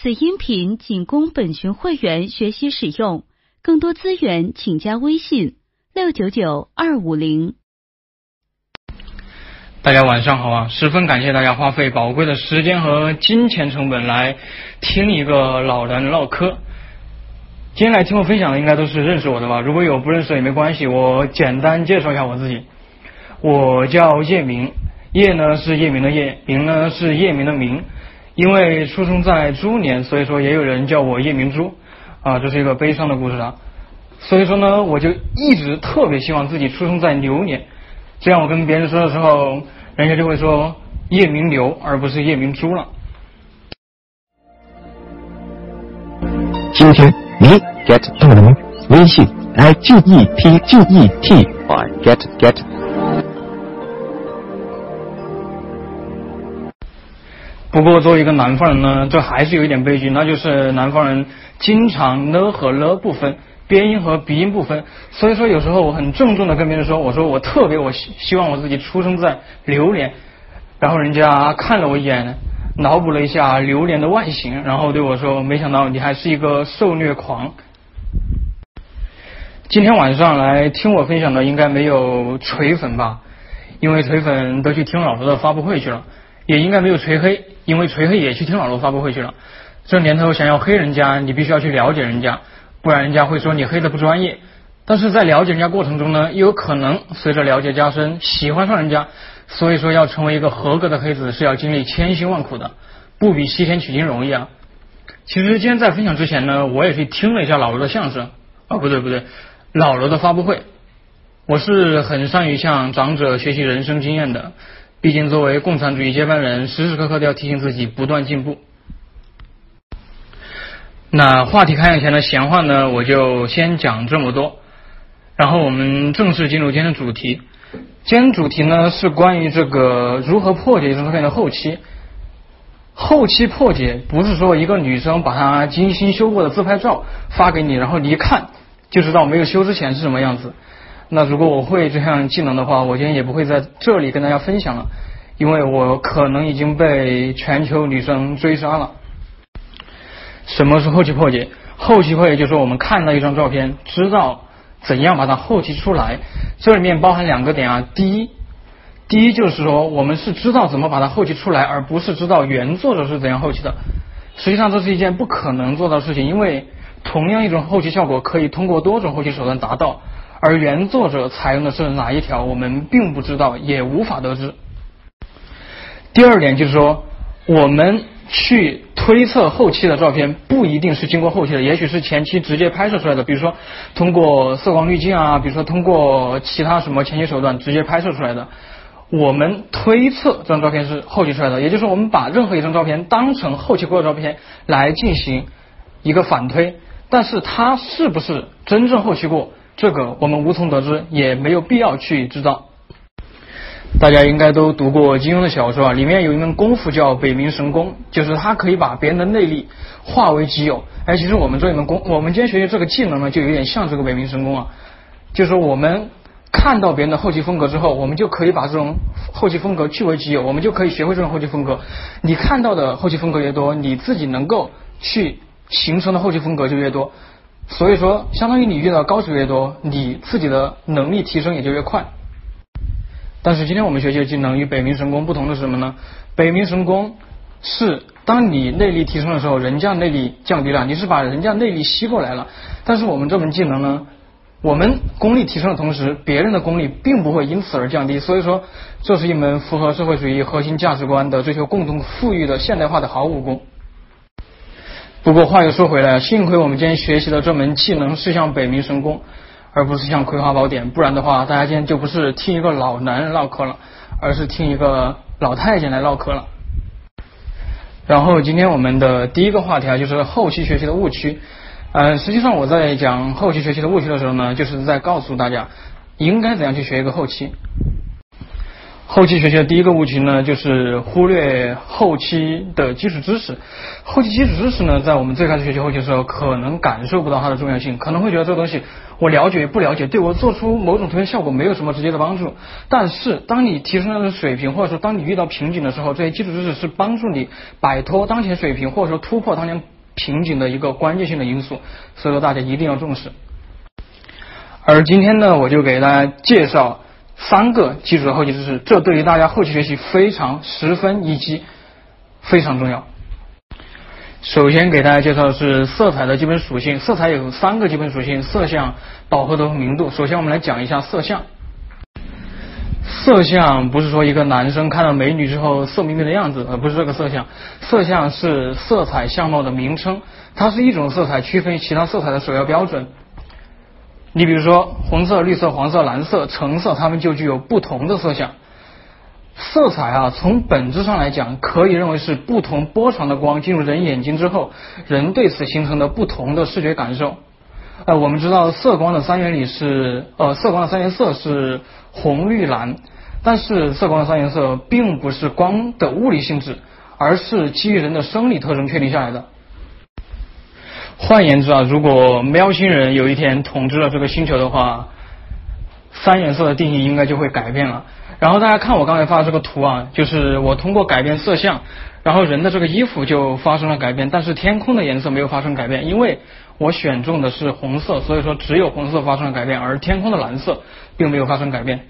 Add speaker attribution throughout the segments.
Speaker 1: 此音频仅供本群会员学习使用，更多资源请加微信六九九二五零。
Speaker 2: 大家晚上好啊！十分感谢大家花费宝贵的时间和金钱成本来听一个老人唠嗑。今天来听我分享的应该都是认识我的吧？如果有不认识的也没关系，我简单介绍一下我自己。我叫叶明，叶呢是叶明的叶，明呢是叶明的明。因为出生在猪年，所以说也有人叫我夜明珠啊，这是一个悲伤的故事啊。所以说呢，我就一直特别希望自己出生在牛年，这样我跟别人说的时候，人家就会说夜明牛，而不是夜明珠了。
Speaker 3: 今天你 get 到了吗？微信 i g e t g e t y get get。
Speaker 2: 不过作为一个南方人呢，这还是有一点悲剧，那就是南方人经常呢和了不分，边音和鼻音不分。所以说有时候我很郑重的跟别人说，我说我特别我希希望我自己出生在榴莲，然后人家看了我一眼，脑补了一下榴莲的外形，然后对我说，没想到你还是一个受虐狂。今天晚上来听我分享的应该没有锤粉吧，因为锤粉都去听老师的发布会去了。也应该没有锤黑，因为锤黑也去听老罗发布会去了。这年头想要黑人家，你必须要去了解人家，不然人家会说你黑的不专业。但是在了解人家过程中呢，又有可能随着了解加深，喜欢上人家。所以说要成为一个合格的黑子是要经历千辛万苦的，不比西天取经容易啊。其实今天在分享之前呢，我也去听了一下老罗的相声啊，不对不对，老罗的发布会。我是很善于向长者学习人生经验的。毕竟，作为共产主义接班人，时时刻刻都要提醒自己不断进步。那话题开讲前的闲话呢，我就先讲这么多。然后我们正式进入今天的主题。今天主题呢是关于这个如何破解一张照片的后期。后期破解不是说一个女生把她精心修过的自拍照发给你，然后你一看就知道没有修之前是什么样子。那如果我会这项技能的话，我今天也不会在这里跟大家分享了，因为我可能已经被全球女生追杀了。什么是后期破解？后期破解就是我们看到一张照片，知道怎样把它后期出来。这里面包含两个点啊，第一，第一就是说我们是知道怎么把它后期出来，而不是知道原作者是怎样后期的。实际上这是一件不可能做到的事情，因为同样一种后期效果可以通过多种后期手段达到。而原作者采用的是哪一条，我们并不知道，也无法得知。第二点就是说，我们去推测后期的照片，不一定是经过后期的，也许是前期直接拍摄出来的，比如说通过色光滤镜啊，比如说通过其他什么前期手段直接拍摄出来的。我们推测这张照片是后期出来的，也就是我们把任何一张照片当成后期过的照片来进行一个反推，但是它是不是真正后期过？这个我们无从得知，也没有必要去知道。大家应该都读过金庸的小说啊，里面有一门功夫叫北冥神功，就是他可以把别人的内力化为己有。哎，其实我们这一门功，我们今天学习这个技能呢，就有点像这个北冥神功啊。就是我们看到别人的后期风格之后，我们就可以把这种后期风格据为己有，我们就可以学会这种后期风格。你看到的后期风格越多，你自己能够去形成的后期风格就越多。所以说，相当于你遇到高手越多，你自己的能力提升也就越快。但是今天我们学习的技能与北冥神功不同的是什么呢？北冥神功是当你内力提升的时候，人家内力降低了，你是把人家内力吸过来了。但是我们这门技能呢，我们功力提升的同时，别人的功力并不会因此而降低。所以说，这是一门符合社会主义核心价值观的追求共同富裕的现代化的好武功。不过话又说回来，幸亏我们今天学习的这门技能是像北冥神功，而不是像葵花宝典，不然的话，大家今天就不是听一个老男人唠嗑了，而是听一个老太监来唠嗑了。然后今天我们的第一个话题啊，就是后期学习的误区。嗯，实际上我在讲后期学习的误区的时候呢，就是在告诉大家应该怎样去学一个后期。后期学习的第一个误区呢，就是忽略后期的基础知识。后期基础知识呢，在我们最开始学习后期的时候，可能感受不到它的重要性，可能会觉得这个东西我了解不了解，对我做出某种图片效果没有什么直接的帮助。但是，当你提升了水平，或者说当你遇到瓶颈的时候，这些基础知识是帮助你摆脱当前水平，或者说突破当前瓶颈的一个关键性的因素。所以说，大家一定要重视。而今天呢，我就给大家介绍。三个基础的后期知识，这对于大家后期学习非常十分以及非常重要。首先给大家介绍的是色彩的基本属性，色彩有三个基本属性：色相、饱和度和明度。首先我们来讲一下色相。色相不是说一个男生看到美女之后色眯眯的样子，而不是这个色相。色相是色彩相貌的名称，它是一种色彩区分其他色彩的首要标准。你比如说，红色、绿色、黄色、蓝色、橙色，它们就具有不同的色相。色彩啊，从本质上来讲，可以认为是不同波长的光进入人眼睛之后，人对此形成的不同的视觉感受。呃，我们知道色光的三原理是，呃，色光的三原色是红、绿、蓝，但是色光的三原色并不是光的物理性质，而是基于人的生理特征确定下来的。换言之啊，如果喵星人有一天统治了这个星球的话，三原色的定义应该就会改变了。然后大家看我刚才发的这个图啊，就是我通过改变色相，然后人的这个衣服就发生了改变，但是天空的颜色没有发生改变，因为我选中的是红色，所以说只有红色发生了改变，而天空的蓝色并没有发生改变。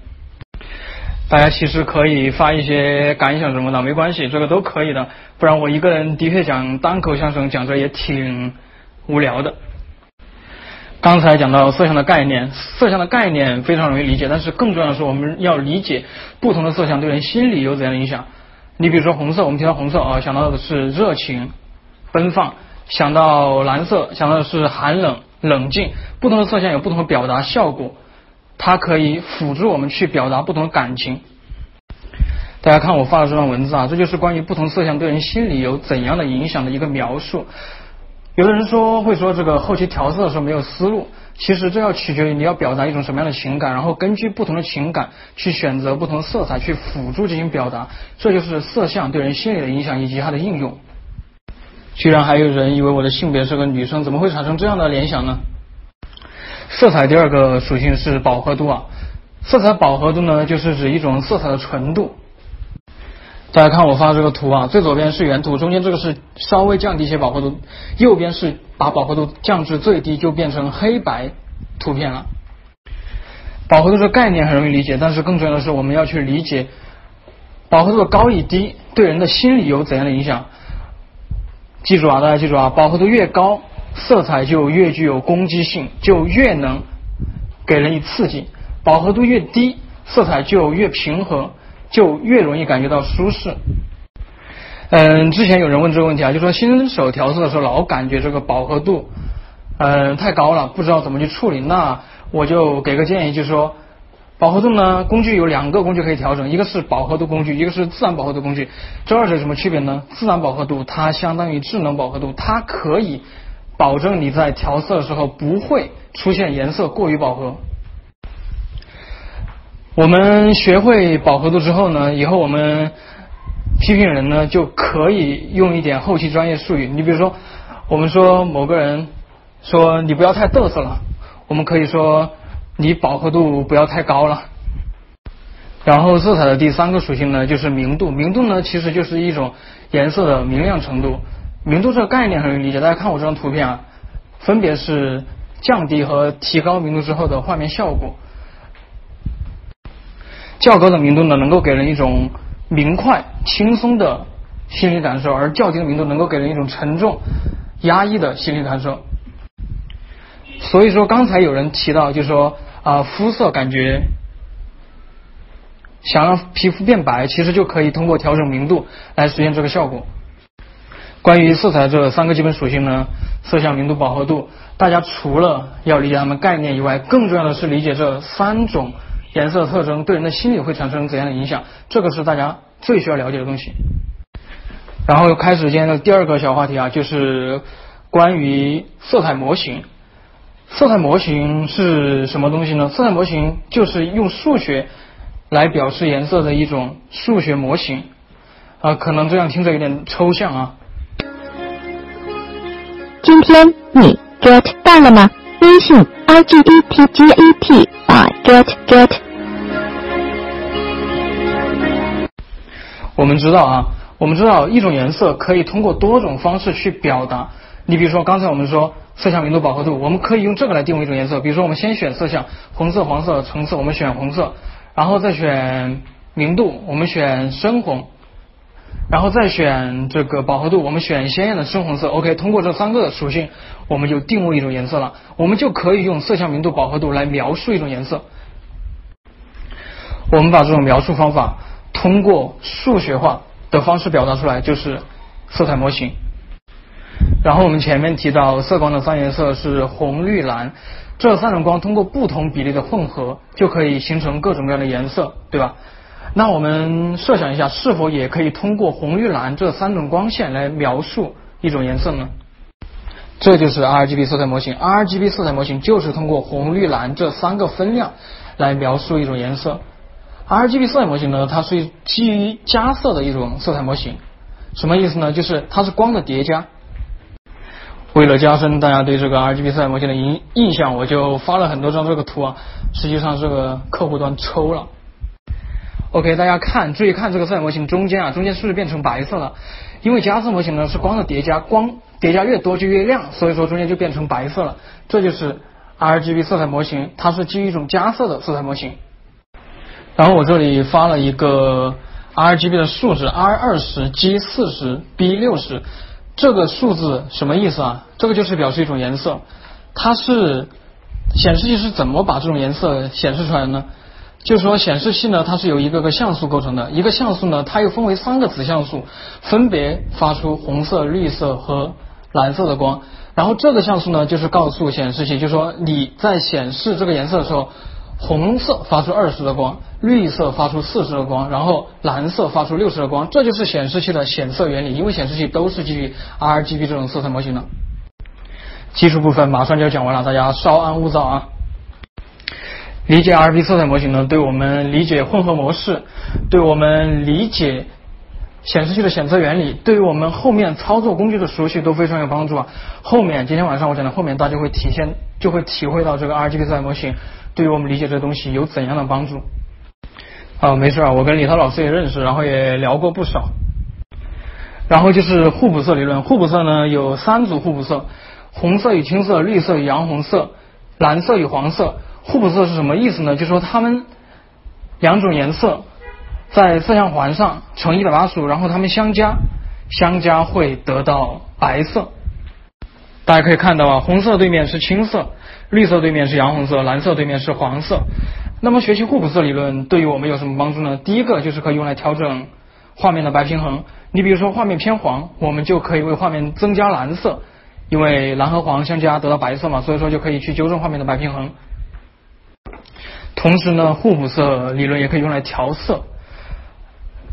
Speaker 2: 大家其实可以发一些感想什么的，没关系，这个都可以的。不然我一个人的确讲单口相声，讲着也挺。无聊的。刚才讲到色相的概念，色相的概念非常容易理解，但是更重要的是我们要理解不同的色相对人心理有怎样的影响。你比如说红色，我们提到红色啊，想到的是热情、奔放；想到蓝色，想到的是寒冷、冷静。不同的色相有不同的表达效果，它可以辅助我们去表达不同的感情。大家看我发的这段文字啊，这就是关于不同色相对人心理有怎样的影响的一个描述。有的人说会说这个后期调色的时候没有思路，其实这要取决于你要表达一种什么样的情感，然后根据不同的情感去选择不同的色彩去辅助进行表达，这就是色相对人心理的影响以及它的应用。居然还有人以为我的性别是个女生，怎么会产生这样的联想呢？色彩第二个属性是饱和度啊，色彩饱和度呢就是指一种色彩的纯度。大家看我发的这个图啊，最左边是原图，中间这个是稍微降低一些饱和度，右边是把饱和度降至最低，就变成黑白图片了。饱和度的概念很容易理解，但是更重要的是我们要去理解饱和度的高与低对人的心理有怎样的影响。记住啊，大家记住啊，饱和度越高，色彩就越具有攻击性，就越能给人以刺激；饱和度越低，色彩就越平和。就越容易感觉到舒适。嗯，之前有人问这个问题啊，就说新手调色的时候老感觉这个饱和度嗯太高了，不知道怎么去处理。那我就给个建议，就是说饱和度呢，工具有两个工具可以调整，一个是饱和度工具，一个是自然饱和度工具。这二者有什么区别呢？自然饱和度它相当于智能饱和度，它可以保证你在调色的时候不会出现颜色过于饱和。我们学会饱和度之后呢，以后我们批评人呢就可以用一点后期专业术语。你比如说，我们说某个人说你不要太嘚瑟了，我们可以说你饱和度不要太高了。然后色彩的第三个属性呢就是明度，明度呢其实就是一种颜色的明亮程度。明度这个概念很容易理解，大家看我这张图片啊，分别是降低和提高明度之后的画面效果。较高的明度呢，能够给人一种明快、轻松的心理感受；而较低的明度能够给人一种沉重、压抑的心理感受。所以说，刚才有人提到，就是说啊，肤色感觉想让皮肤变白，其实就可以通过调整明度来实现这个效果。关于色彩这三个基本属性呢，色相、明度、饱和度，大家除了要理解它们概念以外，更重要的是理解这三种。颜色特征对人的心理会产生怎样的影响？这个是大家最需要了解的东西。然后开始今天的第二个小话题啊，就是关于色彩模型。色彩模型是什么东西呢？色彩模型就是用数学来表示颜色的一种数学模型啊，可能这样听着有点抽象啊。
Speaker 4: 今天你 get 到了吗？微信 i g e t g e t 啊 get get。
Speaker 2: 我们知道啊，我们知道一种颜色可以通过多种方式去表达。你比如说刚才我们说色相明度饱和度，我们可以用这个来定位一种颜色。比如说我们先选色相，红色、黄色、橙色，我们选红色，然后再选明度，我们选深红。然后再选这个饱和度，我们选鲜艳的深红色。OK，通过这三个属性，我们就定位一种颜色了。我们就可以用色相明度饱和度来描述一种颜色。我们把这种描述方法通过数学化的方式表达出来，就是色彩模型。然后我们前面提到色光的三原色是红、绿、蓝，这三种光通过不同比例的混合，就可以形成各种各样的颜色，对吧？那我们设想一下，是否也可以通过红、绿、蓝这三种光线来描述一种颜色呢？这就是 RGB 色彩模型。RGB 色彩模型就是通过红、绿、蓝这三个分量来描述一种颜色。RGB 色彩模型呢，它是基于加色的一种色彩模型。什么意思呢？就是它是光的叠加。为了加深大家对这个 RGB 色彩模型的印印象，我就发了很多张这个图啊。实际上，这个客户端抽了。OK，大家看，注意看这个色彩模型中间啊，中间是不是变成白色了？因为加色模型呢是光的叠加，光叠加越多就越亮，所以说中间就变成白色了。这就是 RGB 色彩模型，它是基于一种加色的色彩模型。然后我这里发了一个 RGB 的数值，R 二十，G 四十，B 六十，这个数字什么意思啊？这个就是表示一种颜色，它是显示器是怎么把这种颜色显示出来的呢？就是说，显示器呢，它是由一个个像素构成的。一个像素呢，它又分为三个子像素，分别发出红色、绿色和蓝色的光。然后这个像素呢，就是告诉显示器，就是说你在显示这个颜色的时候，红色发出二十的光，绿色发出四十的光，然后蓝色发出六十的光。这就是显示器的显色原理。因为显示器都是基于 RGB 这种色彩模型的。基础部分马上就要讲完了，大家稍安勿躁啊。理解 RGB 色彩模型呢，对我们理解混合模式，对我们理解显示器的显色原理，对于我们后面操作工具的熟悉都非常有帮助啊。后面今天晚上我讲的后面，大家会体现就会体会到这个 RGB 色彩模型对于我们理解这东西有怎样的帮助。啊，没事啊，我跟李涛老师也认识，然后也聊过不少。然后就是互补色理论，互补色呢有三组互补色：红色与青色，绿色与洋红色，蓝色与黄色。互补色是什么意思呢？就是说它们两种颜色在色相环上乘一百八十度，然后它们相加，相加会得到白色。大家可以看到啊，红色对面是青色，绿色对面是洋红色，蓝色对面是黄色。那么学习互补色理论对于我们有什么帮助呢？第一个就是可以用来调整画面的白平衡。你比如说画面偏黄，我们就可以为画面增加蓝色，因为蓝和黄相加得到白色嘛，所以说就可以去纠正画面的白平衡。同时呢，互补色理论也可以用来调色。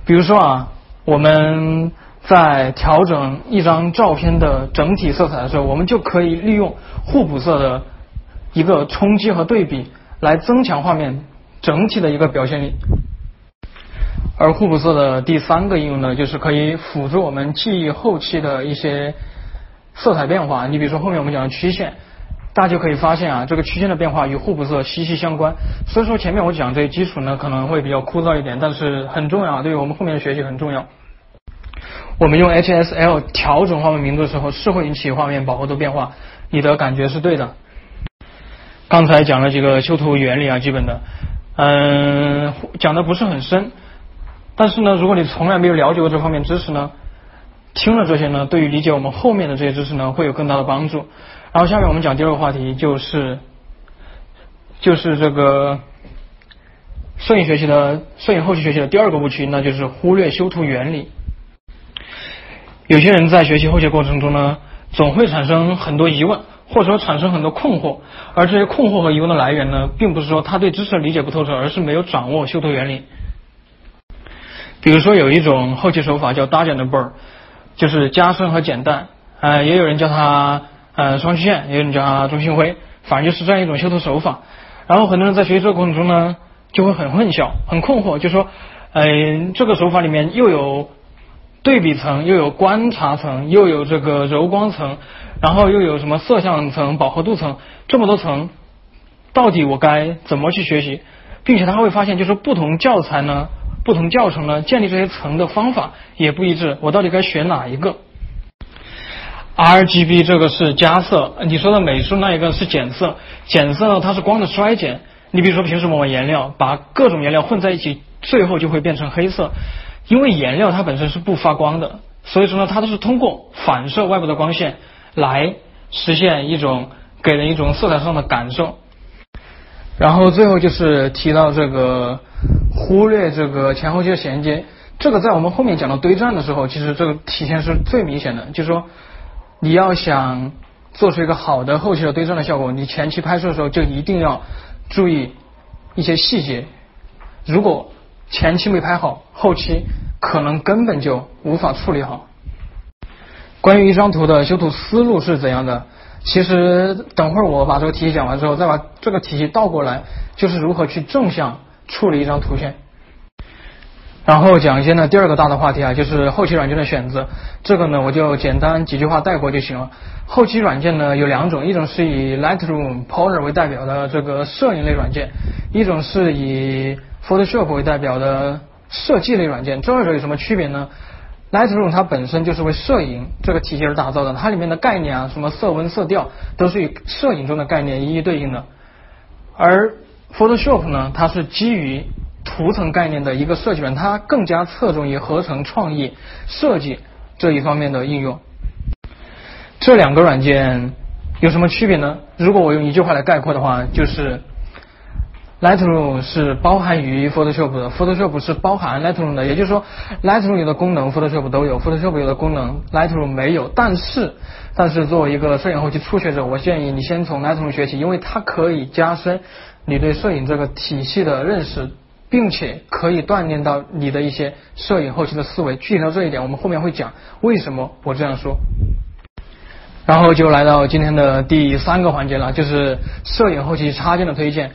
Speaker 2: 比如说啊，我们在调整一张照片的整体色彩的时候，我们就可以利用互补色的一个冲击和对比，来增强画面整体的一个表现力。而互补色的第三个应用呢，就是可以辅助我们记忆后期的一些色彩变化。你比如说后面我们讲的曲线。大家就可以发现啊，这个曲线的变化与互补色息息相关。所以说前面我讲这些基础呢，可能会比较枯燥一点，但是很重要啊，对于我们后面的学习很重要。我们用 HSL 调整画面明度的时候，是会引起画面饱和度变化，你的感觉是对的。刚才讲了几个修图原理啊，基本的，嗯，讲的不是很深，但是呢，如果你从来没有了解过这方面知识呢，听了这些呢，对于理解我们后面的这些知识呢，会有更大的帮助。然后下面我们讲第二个话题，就是就是这个摄影学习的摄影后期学习的第二个误区，那就是忽略修图原理。有些人在学习后期过程中呢，总会产生很多疑问，或者说产生很多困惑，而这些困惑和疑问的来源呢，并不是说他对知识的理解不透彻，而是没有掌握修图原理。比如说有一种后期手法叫搭减的 bur 就是加深和减淡，呃，也有人叫它。呃，双曲线，也有人叫中心灰，反正就是这样一种修图手法。然后很多人在学习这个过程中呢，就会很混淆、很困惑，就说，嗯，这个手法里面又有对比层，又有观察层，又有这个柔光层，然后又有什么色相层、饱和度层，这么多层，到底我该怎么去学习？并且他会发现，就是不同教材呢、不同教程呢，建立这些层的方法也不一致，我到底该选哪一个？R G B 这个是加色，你说的美术那一个是减色，减色呢它是光的衰减。你比如说平时我们颜料把各种颜料混在一起，最后就会变成黑色，因为颜料它本身是不发光的，所以说呢它都是通过反射外部的光线来实现一种给人一种色彩上的感受。然后最后就是提到这个忽略这个前后期的衔接，这个在我们后面讲到堆栈的时候，其实这个体现是最明显的，就是说。你要想做出一个好的后期的对称的效果，你前期拍摄的时候就一定要注意一些细节。如果前期没拍好，后期可能根本就无法处理好。关于一张图的修图思路是怎样的？其实等会儿我把这个题讲完之后，再把这个体系倒过来，就是如何去正向处理一张图片。然后讲一些呢，第二个大的话题啊，就是后期软件的选择。这个呢，我就简单几句话带过就行了。后期软件呢有两种，一种是以 Lightroom、Polar 为代表的这个摄影类软件，一种是以 Photoshop 为代表的设计类软件。这二者有什么区别呢？Lightroom 它本身就是为摄影这个体系而打造的，它里面的概念啊，什么色温、色调，都是与摄影中的概念一一对应的。而 Photoshop 呢，它是基于图层概念的一个设计软件，它更加侧重于合成创意设计这一方面的应用。这两个软件有什么区别呢？如果我用一句话来概括的话，就是 Lightroom 是包含于 Photoshop 的，Photoshop 是包含 Lightroom 的。也就是说，Lightroom 有的功能 Photoshop 都有，Photoshop 有的功能 Lightroom 没有。但是，但是作为一个摄影后期初学者，我建议你先从 Lightroom 学起，因为它可以加深你对摄影这个体系的认识。并且可以锻炼到你的一些摄影后期的思维。具体到这一点，我们后面会讲为什么我这样说。然后就来到今天的第三个环节了，就是摄影后期插件的推荐。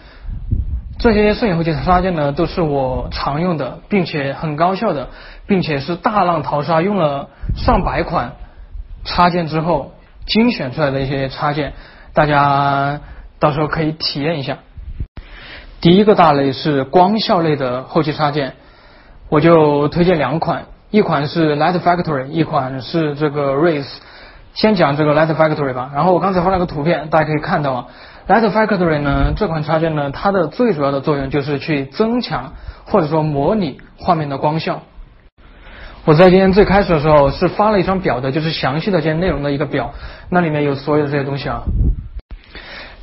Speaker 2: 这些摄影后期插件呢，都是我常用的，并且很高效的，并且是大浪淘沙用了上百款插件之后精选出来的一些插件，大家到时候可以体验一下。第一个大类是光效类的后期插件，我就推荐两款，一款是 Light Factory，一款是这个 Raise。先讲这个 Light Factory 吧。然后我刚才发了个图片，大家可以看到啊，Light Factory 呢这款插件呢，它的最主要的作用就是去增强或者说模拟画面的光效。我在今天最开始的时候是发了一张表的，就是详细的这些内容的一个表，那里面有所有的这些东西啊。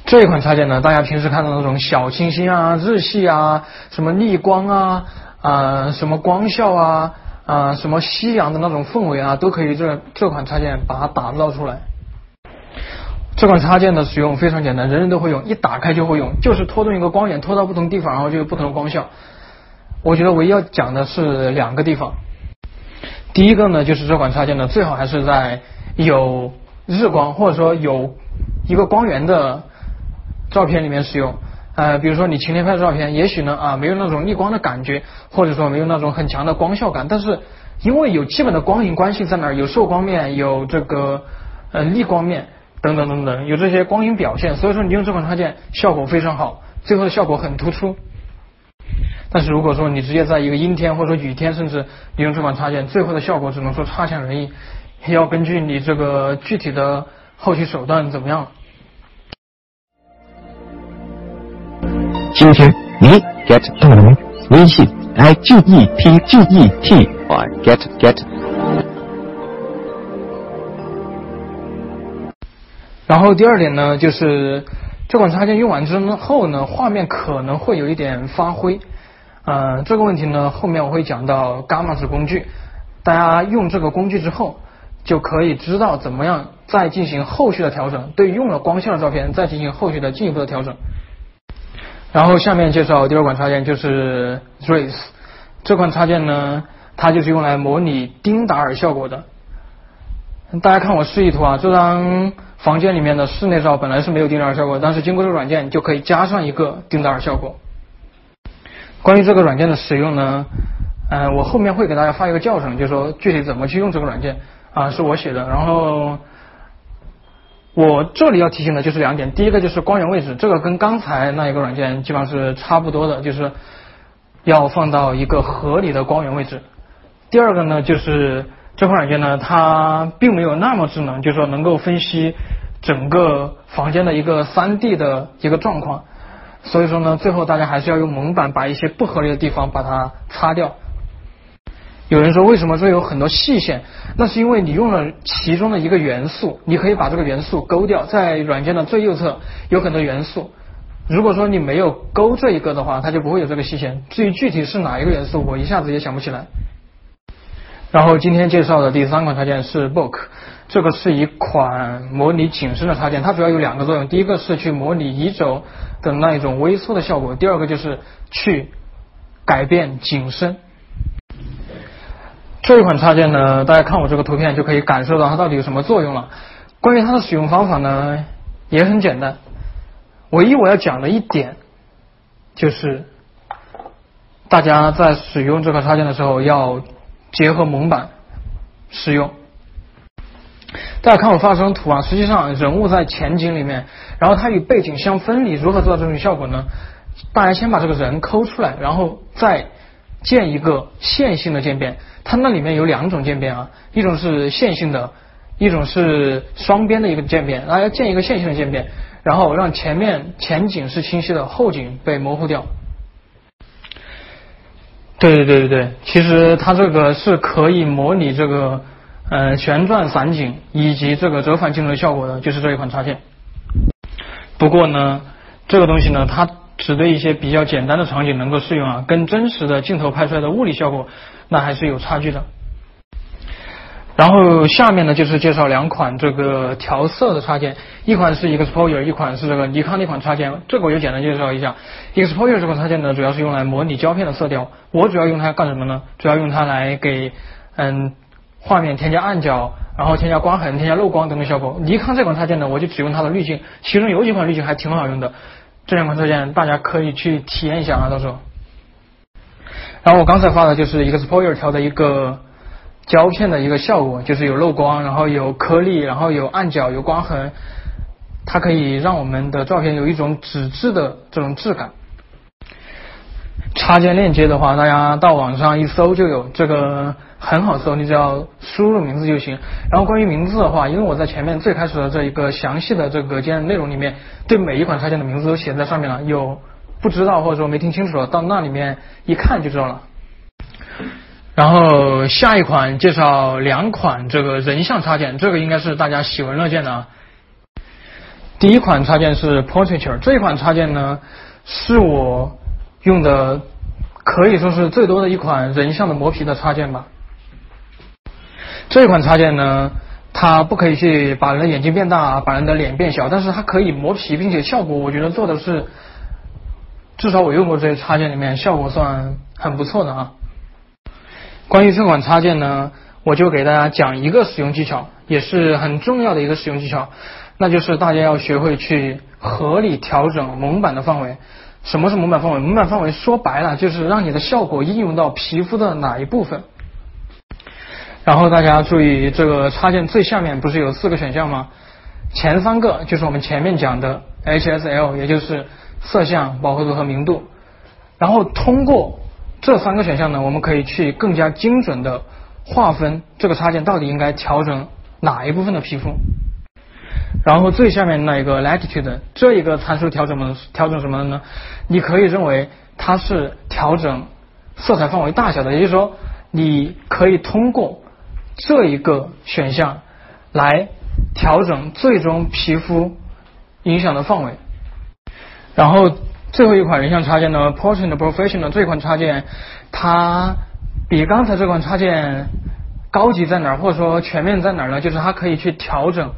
Speaker 2: 这一款插件呢，大家平时看到那种小清新啊、日系啊、什么逆光啊、啊什么光效啊、啊什么夕阳的那种氛围啊，都可以这这款插件把它打造出来。这款插件的使用非常简单，人人都会用，一打开就会用，就是拖动一个光源，拖到不同地方，然后就有不同的光效。我觉得唯一要讲的是两个地方，第一个呢，就是这款插件呢，最好还是在有日光或者说有一个光源的。照片里面使用，呃，比如说你晴天拍的照片，也许呢啊没有那种逆光的感觉，或者说没有那种很强的光效感，但是因为有基本的光影关系在那儿，有受光面，有这个呃逆光面等等等等，有这些光影表现，所以说你用这款插件效果非常好，最后的效果很突出。但是如果说你直接在一个阴天或者说雨天，甚至你用这款插件，最后的效果只能说差强人意，要根据你这个具体的后期手段怎么样。
Speaker 3: 今天你 get 到了吗？微信 i g e t g e t y get get。
Speaker 2: 然后第二点呢，就是这款插件用完之后呢，画面可能会有一点发灰。呃，这个问题呢，后面我会讲到伽马式工具，大家用这个工具之后，就可以知道怎么样再进行后续的调整，对用了光效的照片再进行后续的进一步的调整。然后下面介绍第二款插件就是 race 这款插件呢，它就是用来模拟丁达尔效果的。大家看我示意图啊，这张房间里面的室内照本来是没有丁达尔效果，但是经过这个软件就可以加上一个丁达尔效果。关于这个软件的使用呢，呃，我后面会给大家发一个教程，就是说具体怎么去用这个软件啊，是我写的。然后我这里要提醒的就是两点，第一个就是光源位置，这个跟刚才那一个软件基本上是差不多的，就是要放到一个合理的光源位置。第二个呢，就是这款软件呢，它并没有那么智能，就是说能够分析整个房间的一个三 D 的一个状况。所以说呢，最后大家还是要用蒙版把一些不合理的地方把它擦掉。有人说为什么说有很多细线？那是因为你用了其中的一个元素，你可以把这个元素勾掉，在软件的最右侧有很多元素。如果说你没有勾这一个的话，它就不会有这个细线。至于具体是哪一个元素，我一下子也想不起来。然后今天介绍的第三款插件是 Book，这个是一款模拟景深的插件，它主要有两个作用，第一个是去模拟移轴的那一种微缩的效果，第二个就是去改变景深。这一款插件呢，大家看我这个图片就可以感受到它到底有什么作用了。关于它的使用方法呢，也很简单，唯一我要讲的一点就是，大家在使用这个插件的时候要。结合蒙版使用，大家看我发这张图啊，实际上人物在前景里面，然后它与背景相分离，如何做到这种效果呢？大家先把这个人抠出来，然后再建一个线性的渐变，它那里面有两种渐变啊，一种是线性的，一种是双边的一个渐变，大家建一个线性的渐变，然后让前面前景是清晰的，后景被模糊掉。对对对对对，其实它这个是可以模拟这个呃旋转散景以及这个折返镜头的效果的，就是这一款插件。不过呢，这个东西呢，它只对一些比较简单的场景能够适用啊，跟真实的镜头拍出来的物理效果那还是有差距的。然后下面呢就是介绍两款这个调色的插件，一款是 Exposure，一款是这个尼康的一款插件。这个我就简单介绍一下。Exposure 这款插件呢，主要是用来模拟胶片的色调。我主要用它干什么呢？主要用它来给嗯画面添加暗角，然后添加光痕、添加漏光等等效果。尼康这款插件呢，我就只用它的滤镜，其中有几款滤镜还挺好用的。这两款插件大家可以去体验一下啊，到时候。然后我刚才发的就是 Exposure 调的一个。胶片的一个效果就是有漏光，然后有颗粒，然后有暗角，有光痕，它可以让我们的照片有一种纸质的这种质感。插件链接的话，大家到网上一搜就有，这个很好搜，你只要输入名字就行。然后关于名字的话，因为我在前面最开始的这一个详细的这个介绍内容里面，对每一款插件的名字都写在上面了，有不知道或者说没听清楚的，到那里面一看就知道了。然后下一款介绍两款这个人像插件，这个应该是大家喜闻乐见的。第一款插件是 Portraiture，这一款插件呢是我用的可以说是最多的一款人像的磨皮的插件吧。这款插件呢，它不可以去把人的眼睛变大，把人的脸变小，但是它可以磨皮，并且效果我觉得做的是，至少我用过这些插件里面效果算很不错的啊。关于这款插件呢，我就给大家讲一个使用技巧，也是很重要的一个使用技巧，那就是大家要学会去合理调整蒙版的范围。什么是蒙版范围？蒙版范围说白了就是让你的效果应用到皮肤的哪一部分。然后大家注意，这个插件最下面不是有四个选项吗？前三个就是我们前面讲的 HSL，也就是色相、饱和度和明度。然后通过这三个选项呢，我们可以去更加精准的划分这个插件到底应该调整哪一部分的皮肤。然后最下面那一个 latitude 这一个参数调整么调整什么呢？你可以认为它是调整色彩范围大小的，也就是说你可以通过这一个选项来调整最终皮肤影响的范围。然后。最后一款人像插件呢，Portrait Professional 这款插件，它比刚才这款插件高级在哪儿，或者说全面在哪儿呢？就是它可以去调整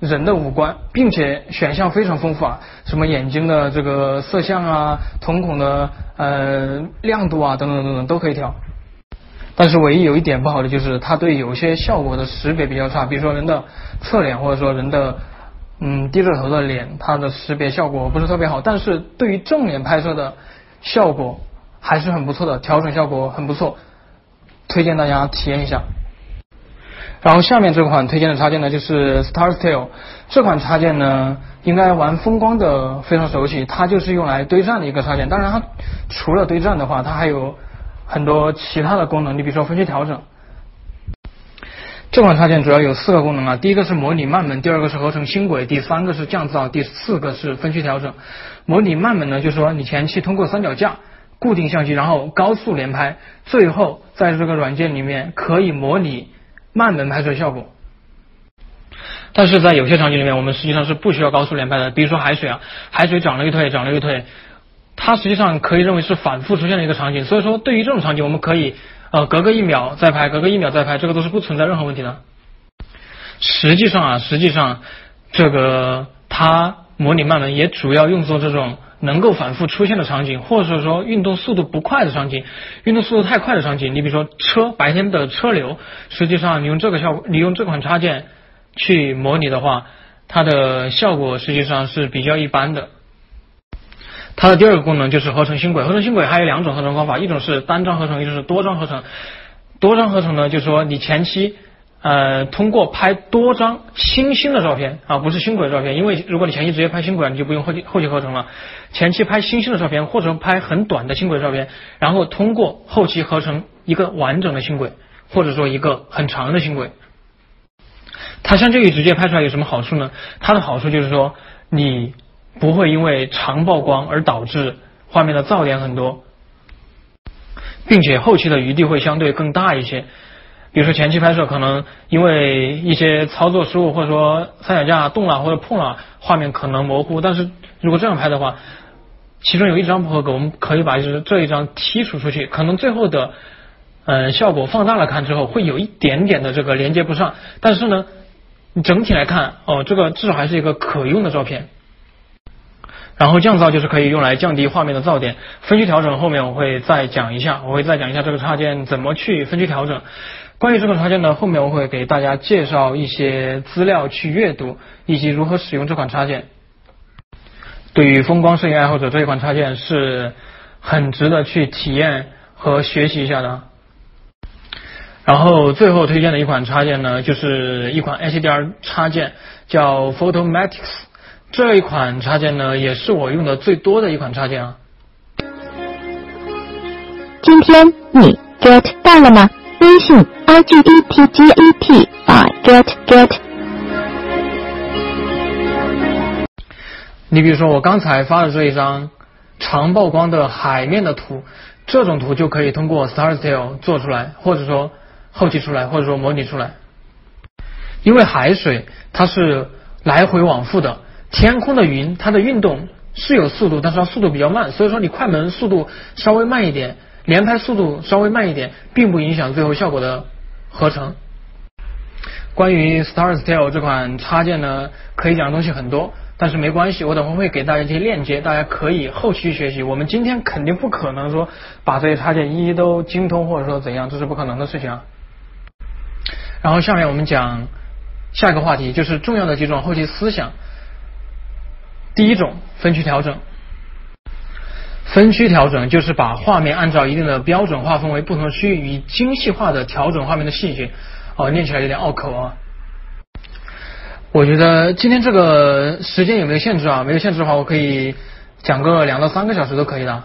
Speaker 2: 人的五官，并且选项非常丰富啊，什么眼睛的这个色相啊，瞳孔的呃亮度啊，等等等等都可以调。但是唯一有一点不好的就是它对有些效果的识别比较差，比如说人的侧脸，或者说人的。嗯，低着头的脸，它的识别效果不是特别好。但是对于正脸拍摄的效果还是很不错的，调整效果很不错，推荐大家体验一下。然后下面这款推荐的插件呢，就是 Star Style 这款插件呢，应该玩风光的非常熟悉，它就是用来堆栈的一个插件。当然，它除了堆栈的话，它还有很多其他的功能，你比如说分区调整。这款插件主要有四个功能啊，第一个是模拟慢门，第二个是合成轻轨，第三个是降噪，第四个是分区调整。模拟慢门呢，就是说你前期通过三脚架固定相机，然后高速连拍，最后在这个软件里面可以模拟。慢门拍摄效果，但是在有些场景里面，我们实际上是不需要高速连拍的。比如说海水啊，海水涨了又退，涨了又退，它实际上可以认为是反复出现的一个场景。所以说，对于这种场景，我们可以呃隔个一秒再拍，隔个一秒再拍，这个都是不存在任何问题的。实际上啊，实际上这个它模拟慢门也主要用作这种。能够反复出现的场景，或者说运动速度不快的场景，运动速度太快的场景，你比如说车白天的车流，实际上你用这个效果，你用这款插件去模拟的话，它的效果实际上是比较一般的。它的第二个功能就是合成星轨，合成星轨还有两种合成方法，一种是单张合成，一种是多张合成。多张合成呢，就是说你前期。呃，通过拍多张星星的照片啊，不是星轨的照片，因为如果你前期直接拍星轨，你就不用后期后期合成了。前期拍星星的照片，或者拍很短的星轨照片，然后通过后期合成一个完整的星轨，或者说一个很长的星轨。它相较于直接拍出来有什么好处呢？它的好处就是说，你不会因为长曝光而导致画面的噪点很多，并且后期的余地会相对更大一些。比如说前期拍摄可能因为一些操作失误，或者说三脚架动了或者碰了，画面可能模糊。但是如果这样拍的话，其中有一张不合格，我们可以把就是这一张剔除出去，可能最后的嗯效果放大了看之后会有一点点的这个连接不上，但是呢，整体来看哦，这个至少还是一个可用的照片。然后降噪就是可以用来降低画面的噪点，分区调整后面我会再讲一下，我会再讲一下这个插件怎么去分区调整。关于这款插件呢，后面我会给大家介绍一些资料去阅读，以及如何使用这款插件。对于风光摄影爱好者，这一款插件是很值得去体验和学习一下的。然后最后推荐的一款插件呢，就是一款 HDR 插件，叫 PhotoMatics。这一款插件呢，也是我用的最多的一款插件啊。
Speaker 4: 今天你 get 到了吗？微信 i g e t g e t 啊 get get。
Speaker 2: 你比如说我刚才发的这一张长曝光的海面的图，这种图就可以通过 Star Style 做出来，或者说后期出来，或者说模拟出来。因为海水它是来回往复的，天空的云它的运动是有速度，但是它速度比较慢，所以说你快门速度稍微慢一点。连拍速度稍微慢一点，并不影响最后效果的合成。关于 Star Style 这款插件呢，可以讲的东西很多，但是没关系，我等会会给大家一些链接，大家可以后期学习。我们今天肯定不可能说把这些插件一一都精通，或者说怎样，这是不可能的事情啊。然后下面我们讲下一个话题，就是重要的几种后期思想。第一种，分区调整。分区调整就是把画面按照一定的标准划分为不同的区域，以精细化的调整画面的细节。哦，念起来有点拗口啊。我觉得今天这个时间有没有限制啊？没有限制的话，我可以讲个两到三个小时都可以的。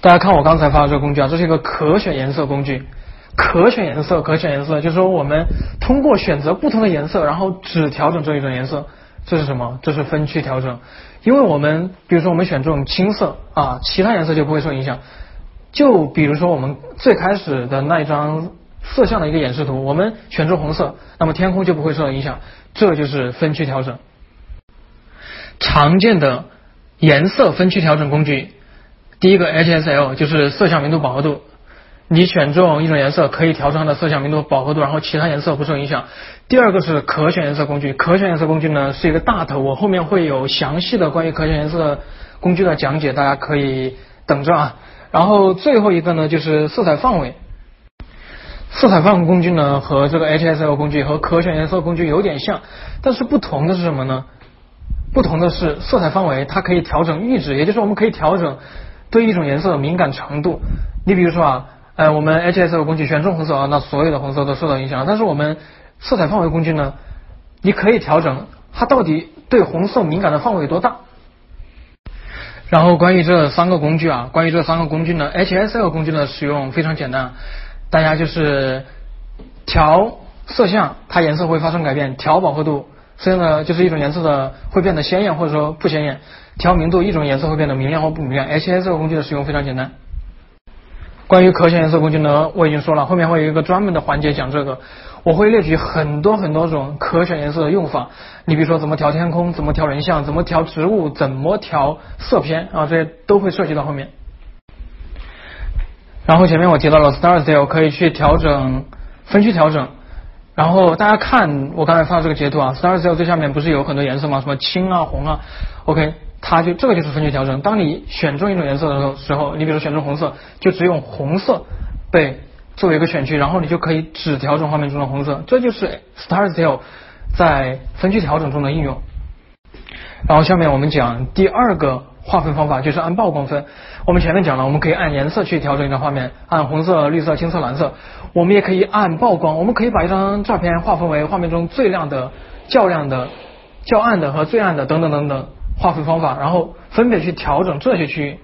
Speaker 2: 大家看我刚才发的这个工具啊，这是一个可选颜色工具。可选颜色，可选颜色，就是说我们通过选择不同的颜色，然后只调整这一种颜色。这是什么？这是分区调整。因为我们比如说我们选这种青色啊，其他颜色就不会受影响。就比如说我们最开始的那一张色相的一个演示图，我们选中红色，那么天空就不会受到影响。这就是分区调整。常见的颜色分区调整工具，第一个 HSL 就是色相明度饱和度。你选中一种颜色，可以调整它的色相明度、饱和度，然后其他颜色不受影响。第二个是可选颜色工具，可选颜色工具呢是一个大头，我后面会有详细的关于可选颜色工具的讲解，大家可以等着啊。然后最后一个呢就是色彩范围，色彩范围工具呢和这个 HSL 工具和可选颜色工具有点像，但是不同的是什么呢？不同的是色彩范围，它可以调整阈值，也就是我们可以调整对一种颜色的敏感程度。你比如说啊，呃，我们 HSL 工具选中红色啊，那所有的红色都受到影响。但是我们色彩范围工具呢，你可以调整它到底对红色敏感的范围有多大。然后关于这三个工具啊，关于这三个工具呢，HSL 工具的使用非常简单，大家就是调色相，它颜色会发生改变；调饱和度，所以呢就是一种颜色的会变得鲜艳或者说不鲜艳；调明度，一种颜色会变得明亮或不明亮。HSL 工具的使用非常简单。关于可选颜色工具呢，我已经说了，后面会有一个专门的环节讲这个。我会列举很多很多种可选颜色的用法，你比如说怎么调天空，怎么调人像，怎么调植物，怎么调色偏啊，这些都会涉及到后面。然后前面我提到了 Star Style 可以去调整分区调整，然后大家看我刚才发的这个截图啊，Star Style 最下面不是有很多颜色吗？什么青啊、红啊，OK，它就这个就是分区调整。当你选中一种颜色的时候，时候你比如选中红色，就只用红色被。作为一个选区，然后你就可以只调整画面中的红色，这就是 Star Style 在分区调整中的应用。然后下面我们讲第二个划分方法，就是按曝光分。我们前面讲了，我们可以按颜色去调整一张画面，按红色、绿色、青色、蓝色。我们也可以按曝光，我们可以把一张照片划分为画面中最亮的、较亮的、较暗的和最暗的等等等等划分方法，然后分别去调整这些区域。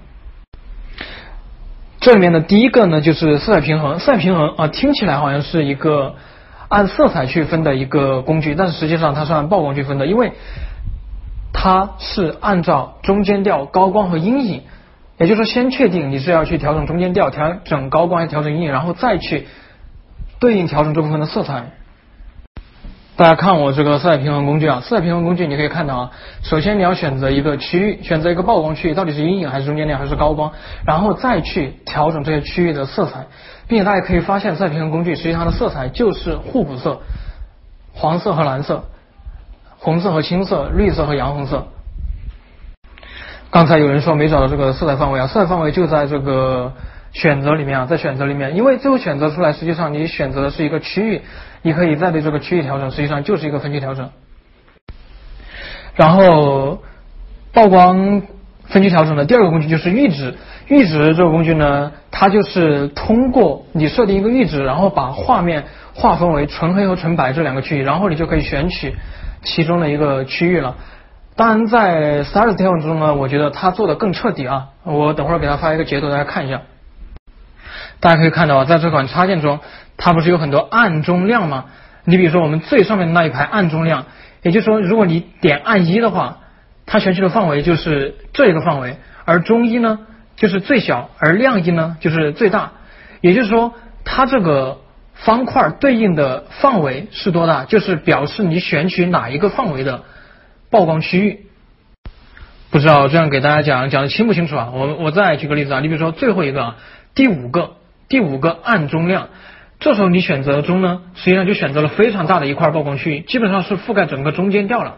Speaker 2: 这里面的第一个呢，就是色彩平衡。色彩平衡啊，听起来好像是一个按色彩去分的一个工具，但是实际上它是按曝光去分的，因为它是按照中间调、高光和阴影，也就是说，先确定你是要去调整中间调、调整高光、还是调整阴影，然后再去对应调整这部分的色彩。大家看我这个色彩平衡工具啊，色彩平衡工具你可以看到啊，首先你要选择一个区域，选择一个曝光区域，到底是阴影还是中间亮还是高光，然后再去调整这些区域的色彩，并且大家可以发现，色彩平衡工具实际上的色彩就是互补色，黄色和蓝色，红色和青色，绿色和洋红色。刚才有人说没找到这个色彩范围啊，色彩范围就在这个。选择里面啊，在选择里面，因为最后选择出来，实际上你选择的是一个区域，你可以再对这个区域调整，实际上就是一个分区调整。然后曝光分区调整的第二个工具就是阈值，阈值这个工具呢，它就是通过你设定一个阈值，然后把画面划分为纯黑和纯白这两个区域，然后你就可以选取其中的一个区域了。当然，在 Star Style 中呢，我觉得它做的更彻底啊，我等会儿给他发一个截图，大家看一下。大家可以看到啊，在这款插件中，它不是有很多暗中亮吗？你比如说我们最上面的那一排暗中亮，也就是说，如果你点暗一的话，它选取的范围就是这一个范围，而中一呢就是最小，而亮一呢就是最大。也就是说，它这个方块对应的范围是多大，就是表示你选取哪一个范围的曝光区域。不知道这样给大家讲讲的清不清楚啊？我我再举个例子啊，你比如说最后一个第五个。第五个暗中亮，这时候你选择中呢，实际上就选择了非常大的一块曝光区域，基本上是覆盖整个中间调了。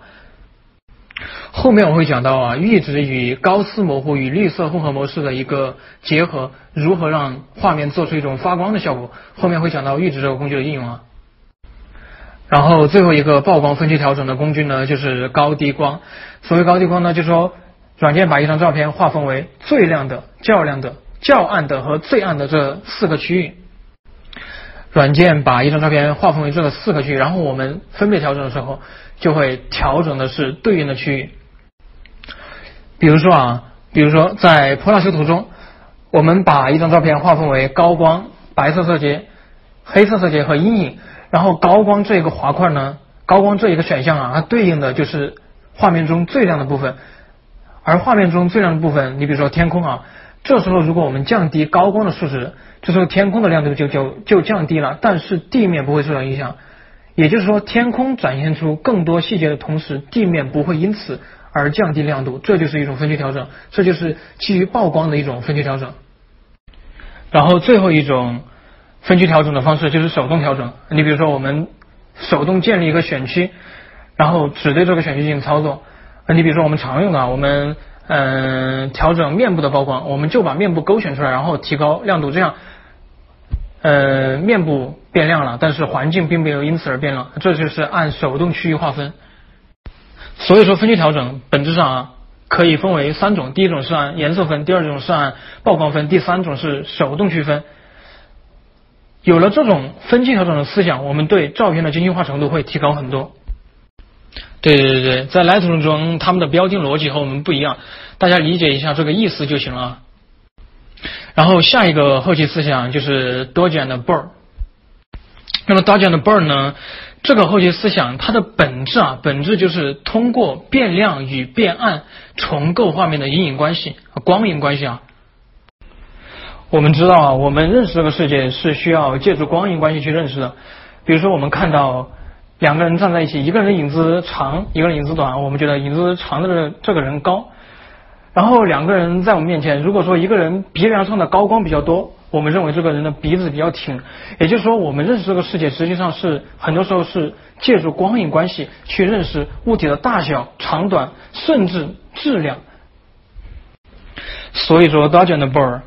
Speaker 2: 后面我会讲到啊，阈值与高斯模糊与绿色混合模式的一个结合，如何让画面做出一种发光的效果。后面会讲到阈值这个工具的应用啊。然后最后一个曝光分区调整的工具呢，就是高低光。所谓高低光呢，就是说软件把一张照片划分为最亮的、较亮的。较暗的和最暗的这四个区域，软件把一张照片划分为这四个区域，然后我们分别调整的时候，就会调整的是对应的区域。比如说啊，比如说在泼辣修图中，我们把一张照片划分为高光、白色色阶、黑色色阶和阴影，然后高光这一个划块呢，高光这一个选项啊，它对应的就是画面中最亮的部分，而画面中最亮的部分，你比如说天空啊。这时候，如果我们降低高光的数值，这时候天空的亮度就就就降低了，但是地面不会受到影响。也就是说，天空展现出更多细节的同时，地面不会因此而降低亮度，这就是一种分区调整，这就是基于曝光的一种分区调整。然后最后一种分区调整的方式就是手动调整。你比如说，我们手动建立一个选区，然后只对这个选区进行操作。你比如说，我们常用的我们。嗯，调整面部的曝光，我们就把面部勾选出来，然后提高亮度，这样，呃，面部变亮了，但是环境并没有因此而变亮，这就是按手动区域划分。所以说分区调整本质上啊可以分为三种，第一种是按颜色分，第二种是按曝光分，第三种是手动区分。有了这种分区调整的思想，我们对照片的精细化程度会提高很多。对对对，在 Lightroom 中，他们的标定逻辑和我们不一样，大家理解一下这个意思就行了。然后下一个后期思想就是 Dodge and Burn。那么 Dodge and Burn 呢，这个后期思想它的本质啊，本质就是通过变亮与变暗重构画面的阴影关系和、光影关系啊。我们知道啊，我们认识这个世界是需要借助光影关系去认识的。比如说，我们看到两个人站在一起，一个人影子长，一个人影子短，我们觉得影子长的这个人高。然后两个人在我们面前，如果说一个人鼻梁上的高光比较多，我们认为这个人的鼻子比较挺。也就是说，我们认识这个世界，实际上是很多时候是借助光影关系去认识物体的大小、长短，甚至质量。所以说，Dodge and Burr。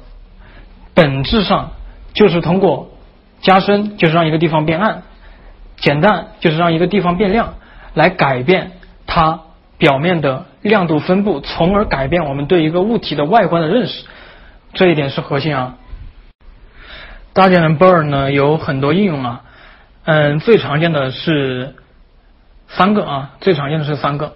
Speaker 2: 本质上就是通过加深，就是让一个地方变暗；简单，就是让一个地方变亮，来改变它表面的亮度分布，从而改变我们对一个物体的外观的认识。这一点是核心啊。大家的 Burn 呢有很多应用啊，嗯，最常见的是三个啊，最常见的是三个。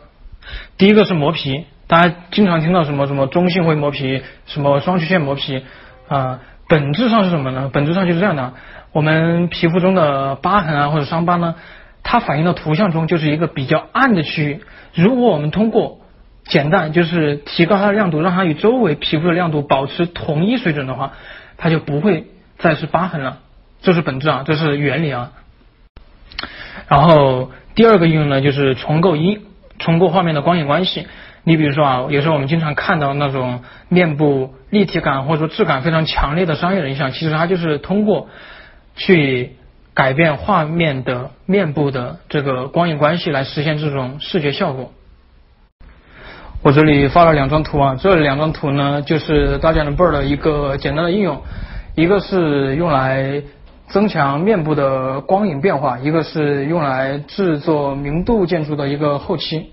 Speaker 2: 第一个是磨皮，大家经常听到什么什么中性灰磨皮，什么双曲线磨皮啊。本质上是什么呢？本质上就是这样的：我们皮肤中的疤痕啊或者伤疤呢，它反映到图像中就是一个比较暗的区域。如果我们通过减淡，就是提高它的亮度，让它与周围皮肤的亮度保持同一水准的话，它就不会再是疤痕了。这是本质啊，这是原理啊。然后第二个应用呢，就是重构一重构画面的光影关系。你比如说啊，有时候我们经常看到那种面部立体感或者说质感非常强烈的商业人像，其实它就是通过去改变画面的面部的这个光影关系来实现这种视觉效果。我这里发了两张图啊，这两张图呢就是大家的 Bird 的一个简单的应用，一个是用来增强面部的光影变化，一个是用来制作明度建筑的一个后期。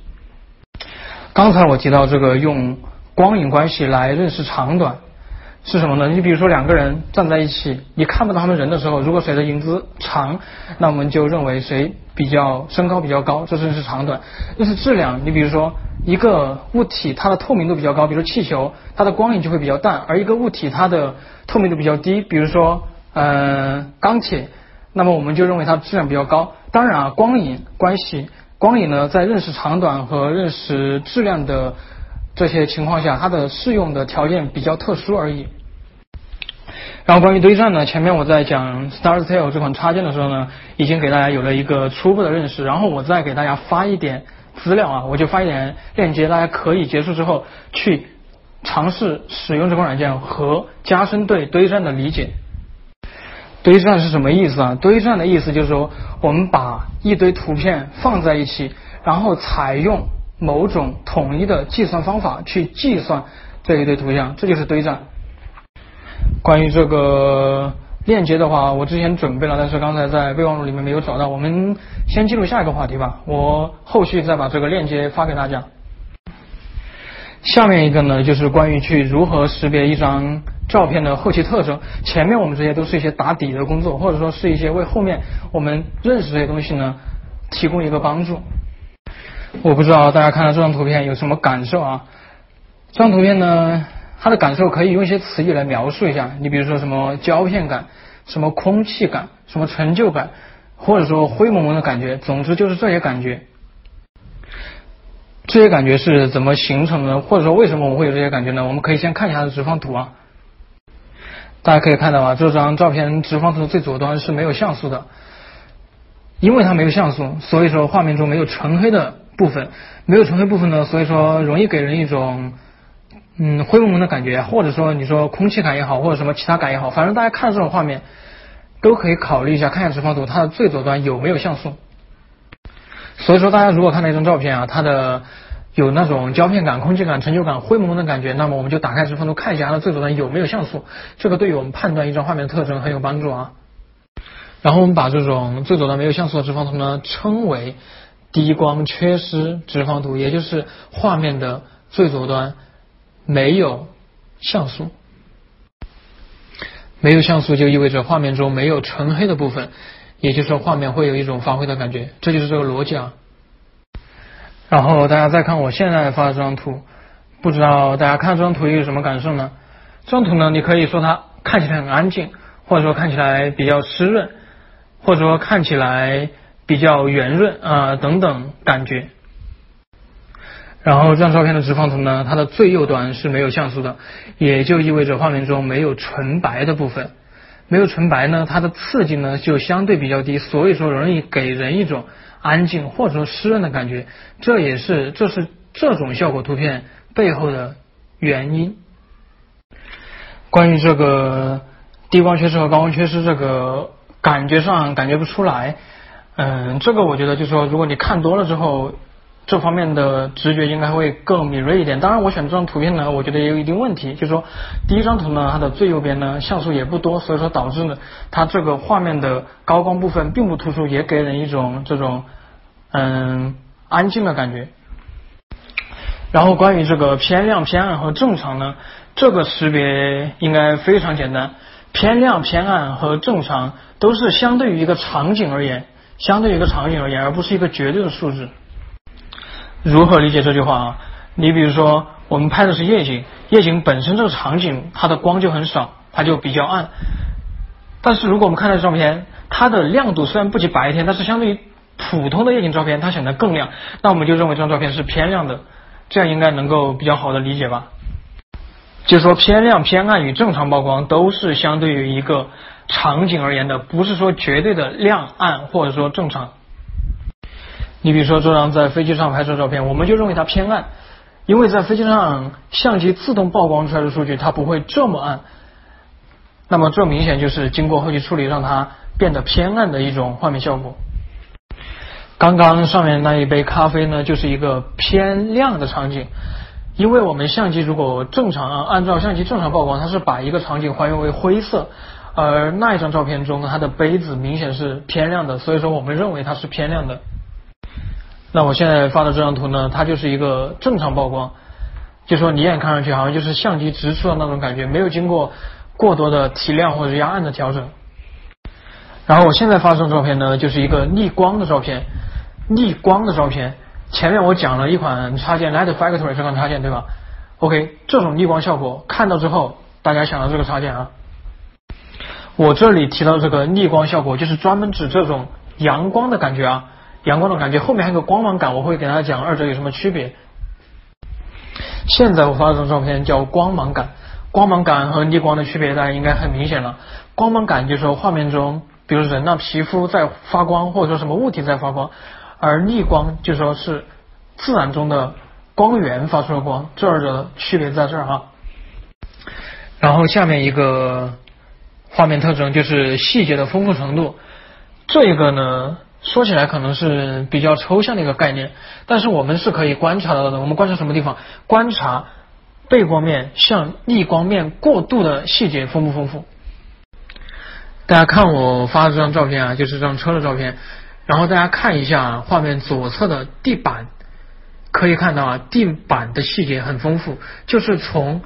Speaker 2: 刚才我提到这个用光影关系来认识长短是什么呢？你比如说两个人站在一起，你看不到他们人的时候，如果谁的影子长，那我们就认为谁比较身高比较高，这就是长短。这是质量，你比如说一个物体它的透明度比较高，比如气球，它的光影就会比较淡；而一个物体它的透明度比较低，比如说嗯钢铁，那么我们就认为它质量比较高。当然啊，光影关系。光影呢，在认识长短和认识质量的这些情况下，它的适用的条件比较特殊而已。然后关于堆栈呢，前面我在讲 StarStyle 这款插件的时候呢，已经给大家有了一个初步的认识。然后我再给大家发一点资料啊，我就发一点链接，大家可以结束之后去尝试使用这款软件和加深对堆栈的理解。堆栈是什么意思啊？堆栈的意思就是说，我们把一堆图片放在一起，然后采用某种统一的计算方法去计算这一堆图像，这就是堆栈。关于这个链接的话，我之前准备了，但是刚才在备忘录里面没有找到。我们先进入下一个话题吧，我后续再把这个链接发给大家。下面一个呢，就是关于去如何识别一张照片的后期特征。前面我们这些都是一些打底的工作，或者说是一些为后面我们认识这些东西呢提供一个帮助。我不知道大家看到这张图片有什么感受啊？这张图片呢，它的感受可以用一些词语来描述一下。你比如说什么胶片感、什么空气感、什么成就感，或者说灰蒙蒙的感觉，总之就是这些感觉。这些感觉是怎么形成的？或者说为什么我们会有这些感觉呢？我们可以先看一下它的直方图啊。大家可以看到啊，这张照片直方图的最左端是没有像素的，因为它没有像素，所以说画面中没有纯黑的部分，没有纯黑部分呢，所以说容易给人一种嗯灰蒙蒙的感觉，或者说你说空气感也好，或者什么其他感也好，反正大家看这种画面都可以考虑一下，看一下直方图它的最左端有没有像素。所以说，大家如果看到一张照片啊，它的有那种胶片感、空气感、陈旧感、灰蒙蒙的感觉，那么我们就打开直方图看一下它的最左端有没有像素，这个对于我们判断一张画面的特征很有帮助啊。然后我们把这种最左端没有像素的直方图呢称为低光缺失直方图，也就是画面的最左端没有像素。没有像素就意味着画面中没有纯黑的部分，也就是说画面会有一种发灰的感觉，这就是这个逻辑啊。然后大家再看我现在发的这张图，不知道大家看这张图有什么感受呢？这张图呢，你可以说它看起来很安静，或者说看起来比较湿润，或者说看起来比较圆润啊等等感觉。然后这张照片的直方图呢，它的最右端是没有像素的，也就意味着画面中没有纯白的部分。没有纯白呢，它的刺激呢就相对比较低，所以说容易给人一种安静或者说湿润的感觉。这也是这是这种效果图片背后的原因。关于这个低光缺失和高光缺失，这个感觉上感觉不出来。嗯，这个我觉得就是说，如果你看多了之后。这方面的直觉应该会更敏锐一点。当然，我选这张图片呢，我觉得也有一定问题，就是说，第一张图呢，它的最右边呢像素也不多，所以说导致呢，它这个画面的高光部分并不突出，也给人一种这种嗯安静的感觉。然后关于这个偏亮、偏暗和正常呢，这个识别应该非常简单。偏亮、偏暗和正常都是相对于一个场景而言，相对于一个场景而言，而不是一个绝对的数字。如何理解这句话啊？你比如说，我们拍的是夜景，夜景本身这个场景它的光就很少，它就比较暗。但是如果我们看到照片，它的亮度虽然不及白天，但是相对于普通的夜景照片，它显得更亮。那我们就认为这张照片是偏亮的，这样应该能够比较好的理解吧？就是说偏亮、偏暗与正常曝光都是相对于一个场景而言的，不是说绝对的亮暗或者说正常。你比如说这张在飞机上拍摄照片，我们就认为它偏暗，因为在飞机上相机自动曝光出来的数据它不会这么暗，那么这明显就是经过后期处理让它变得偏暗的一种画面效果。刚刚上面那一杯咖啡呢，就是一个偏亮的场景，因为我们相机如果正常按照相机正常曝光，它是把一个场景还原为灰色，而那一张照片中它的杯子明显是偏亮的，所以说我们认为它是偏亮的。那我现在发的这张图呢，它就是一个正常曝光，就说你眼看上去好像就是相机直出的那种感觉，没有经过过多的提亮或者压暗的调整。然后我现在发这张照片呢，就是一个逆光的照片，逆光的照片。前面我讲了一款插件 Light Factory 这款插件对吧？OK，这种逆光效果看到之后，大家想到这个插件啊。我这里提到这个逆光效果，就是专门指这种阳光的感觉啊。阳光的感觉，后面还有个光芒感，我会给大家讲二者有什么区别。现在我发这张照片叫光芒感，光芒感和逆光的区别大家应该很明显了。光芒感就是说画面中，比如人的皮肤在发光，或者说什么物体在发光，而逆光就说是自然中的光源发出的光，这二者的区别在这儿哈。然后下面一个画面特征就是细节的丰富程度，这个呢。说起来可能是比较抽象的一个概念，但是我们是可以观察到的。我们观察什么地方？观察背光面向逆光面过渡的细节丰不丰富？大家看我发的这张照片啊，就是这张车的照片。然后大家看一下画面左侧的地板，可以看到啊，地板的细节很丰富，就是从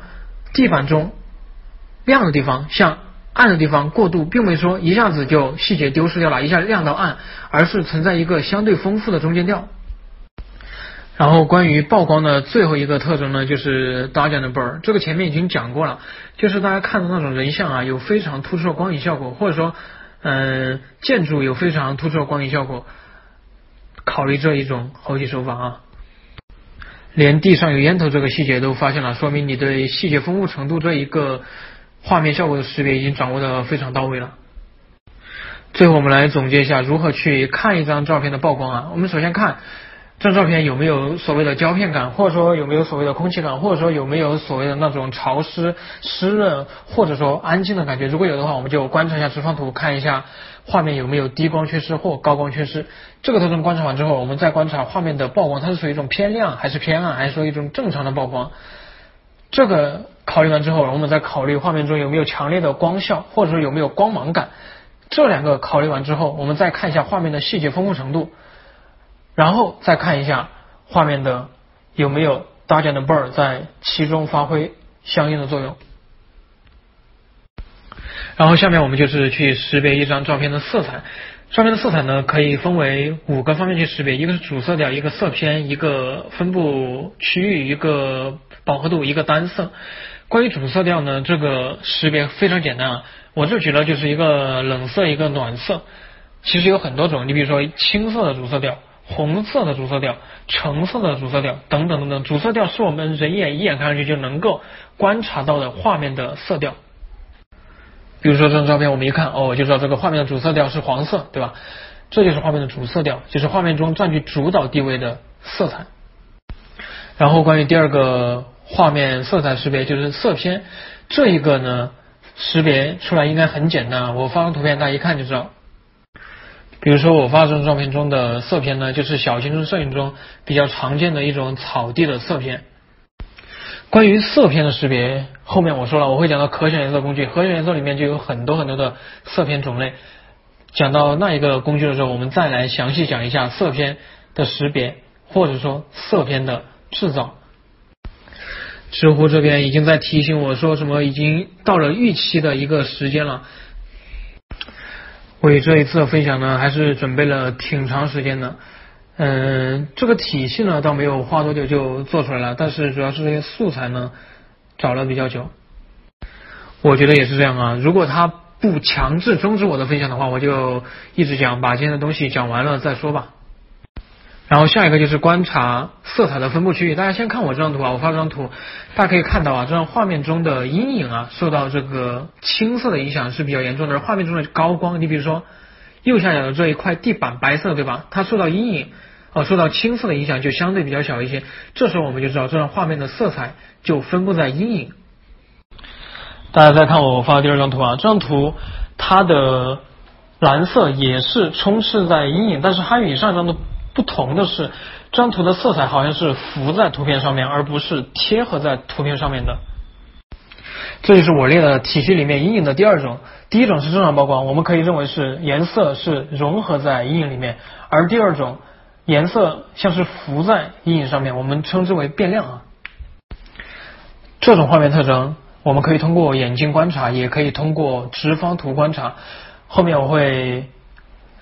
Speaker 2: 地板中亮的地方向。暗的地方过渡，并没说一下子就细节丢失掉了，一下亮到暗，而是存在一个相对丰富的中间调。然后关于曝光的最后一个特征呢，就是 d a j a n b u r 这个前面已经讲过了，就是大家看的那种人像啊，有非常突出的光影效果，或者说，嗯，建筑有非常突出的光影效果。考虑这一种后期手法啊，连地上有烟头这个细节都发现了，说明你对细节丰富程度这一个。画面效果的识别已经掌握的非常到位了。最后我们来总结一下如何去看一张照片的曝光啊。我们首先看这张照片有没有所谓的胶片感，或者说有没有所谓的空气感，或者说有没有所谓的那种潮湿、湿润，或者说安静的感觉。如果有的话，我们就观察一下直方图，看一下画面有没有低光缺失或高光缺失。这个特征观察完之后，我们再观察画面的曝光，它是属于一种偏亮还是偏暗，还是说一种正常的曝光？这个。考虑完之后，我们再考虑画面中有没有强烈的光效，或者说有没有光芒感。这两个考虑完之后，我们再看一下画面的细节丰富程度。然后再看一下画面的有没有 Dodge and Burn 在其中发挥相应的作用。然后下面我们就是去识别一张照片的色彩。上面的色彩呢，可以分为五个方面去识别，一个是主色调，一个色偏，一个分布区域，一个饱和度，一个单色。关于主色调呢，这个识别非常简单啊，我这举了就是一个冷色，一个暖色。其实有很多种，你比如说青色的主色调、红色的主色调、橙色的主色调等等等等。主色调是我们人眼一眼看上去就能够观察到的画面的色调。比如说这张照片，我们一看，哦，就知道这个画面的主色调是黄色，对吧？这就是画面的主色调，就是画面中占据主导地位的色彩。然后关于第二个画面色彩识别，就是色偏，这一个呢，识别出来应该很简单，我发张图片，大家一看就知道。比如说我发这张照片中的色偏呢，就是小型摄影中比较常见的一种草地的色偏。关于色偏的识别，后面我说了，我会讲到可选颜色工具，可选颜色里面就有很多很多的色偏种类。讲到那一个工具的时候，我们再来详细讲一下色偏的识别，或者说色偏的制造。知乎这边已经在提醒我说什么，已经到了预期的一个时间了。为这一次的分享呢，还是准备了挺长时间的。嗯，这个体系呢倒没有花多久就做出来了，但是主要是这些素材呢找了比较久。我觉得也是这样啊，如果他不强制终止我的分享的话，我就一直讲，把今天的东西讲完了再说吧。然后下一个就是观察色彩的分布区域，大家先看我这张图啊，我发这张图，大家可以看到啊，这张画面中的阴影啊受到这个青色的影响是比较严重的，而画面中的高光，你比如说。右下角的这一块地板白色对吧？它受到阴影哦，受到青色的影响就相对比较小一些。这时候我们就知道这张画面的色彩就分布在阴影。大家再看我发的第二张图啊，这张图它的蓝色也是充斥在阴影，但是它与上一张的不同的是，这张图的色彩好像是浮在图片上面，而不是贴合在图片上面的。这就是我列的体系里面阴影的第二种，第一种是正常曝光，我们可以认为是颜色是融合在阴影里面，而第二种颜色像是浮在阴影上面，我们称之为变亮啊。这种画面特征我们可以通过眼睛观察，也可以通过直方图观察。后面我会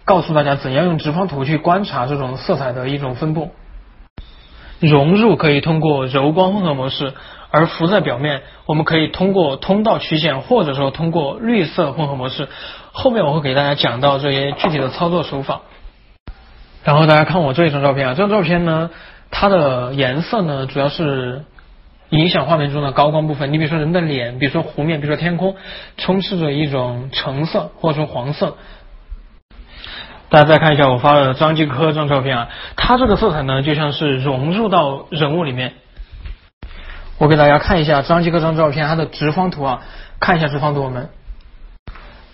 Speaker 2: 告诉大家怎样用直方图去观察这种色彩的一种分布。融入可以通过柔光混合模式。而浮在表面，我们可以通过通道曲线，或者说通过绿色混合模式。后面我会给大家讲到这些具体的操作手法。然后大家看我这一张照片啊，这张照片呢，它的颜色呢，主要是影响画面中的高光部分。你比如说人的脸，比如说湖面，比如说天空，充斥着一种橙色或者说黄色。大家再看一下我发的张继科这张照片啊，他这个色彩呢，就像是融入到人物里面。我给大家看一下张继科这张照片，它的直方图啊，看一下直方图，我们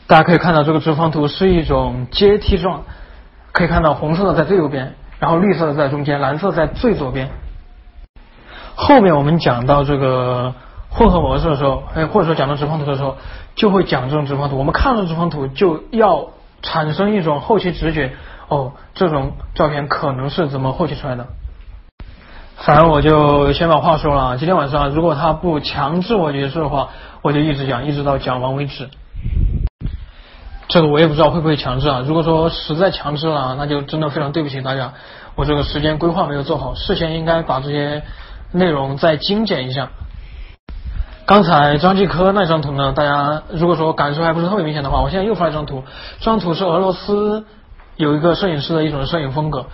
Speaker 2: 大家可以看到这个直方图是一种阶梯状，可以看到红色的在最右边，然后绿色的在中间，蓝色在最左边。后面我们讲到这个混合模式的时候，哎，或者说讲到直方图的时候，就会讲这种直方图。我们看到直方图就要产生一种后期直觉，哦，这种照片可能是怎么后期出来的。反正我就先把话说了，今天晚上如果他不强制我结束的话，我就一直讲，一直到讲完为止。这个我也不知道会不会强制啊。如果说实在强制了，那就真的非常对不起大家，我这个时间规划没有做好，事先应该把这些内容再精简一下。刚才张继科那张图呢，大家如果说感受还不是特别明显的话，我现在又发一张图，这张图是俄罗斯有一个摄影师的一种摄影风格。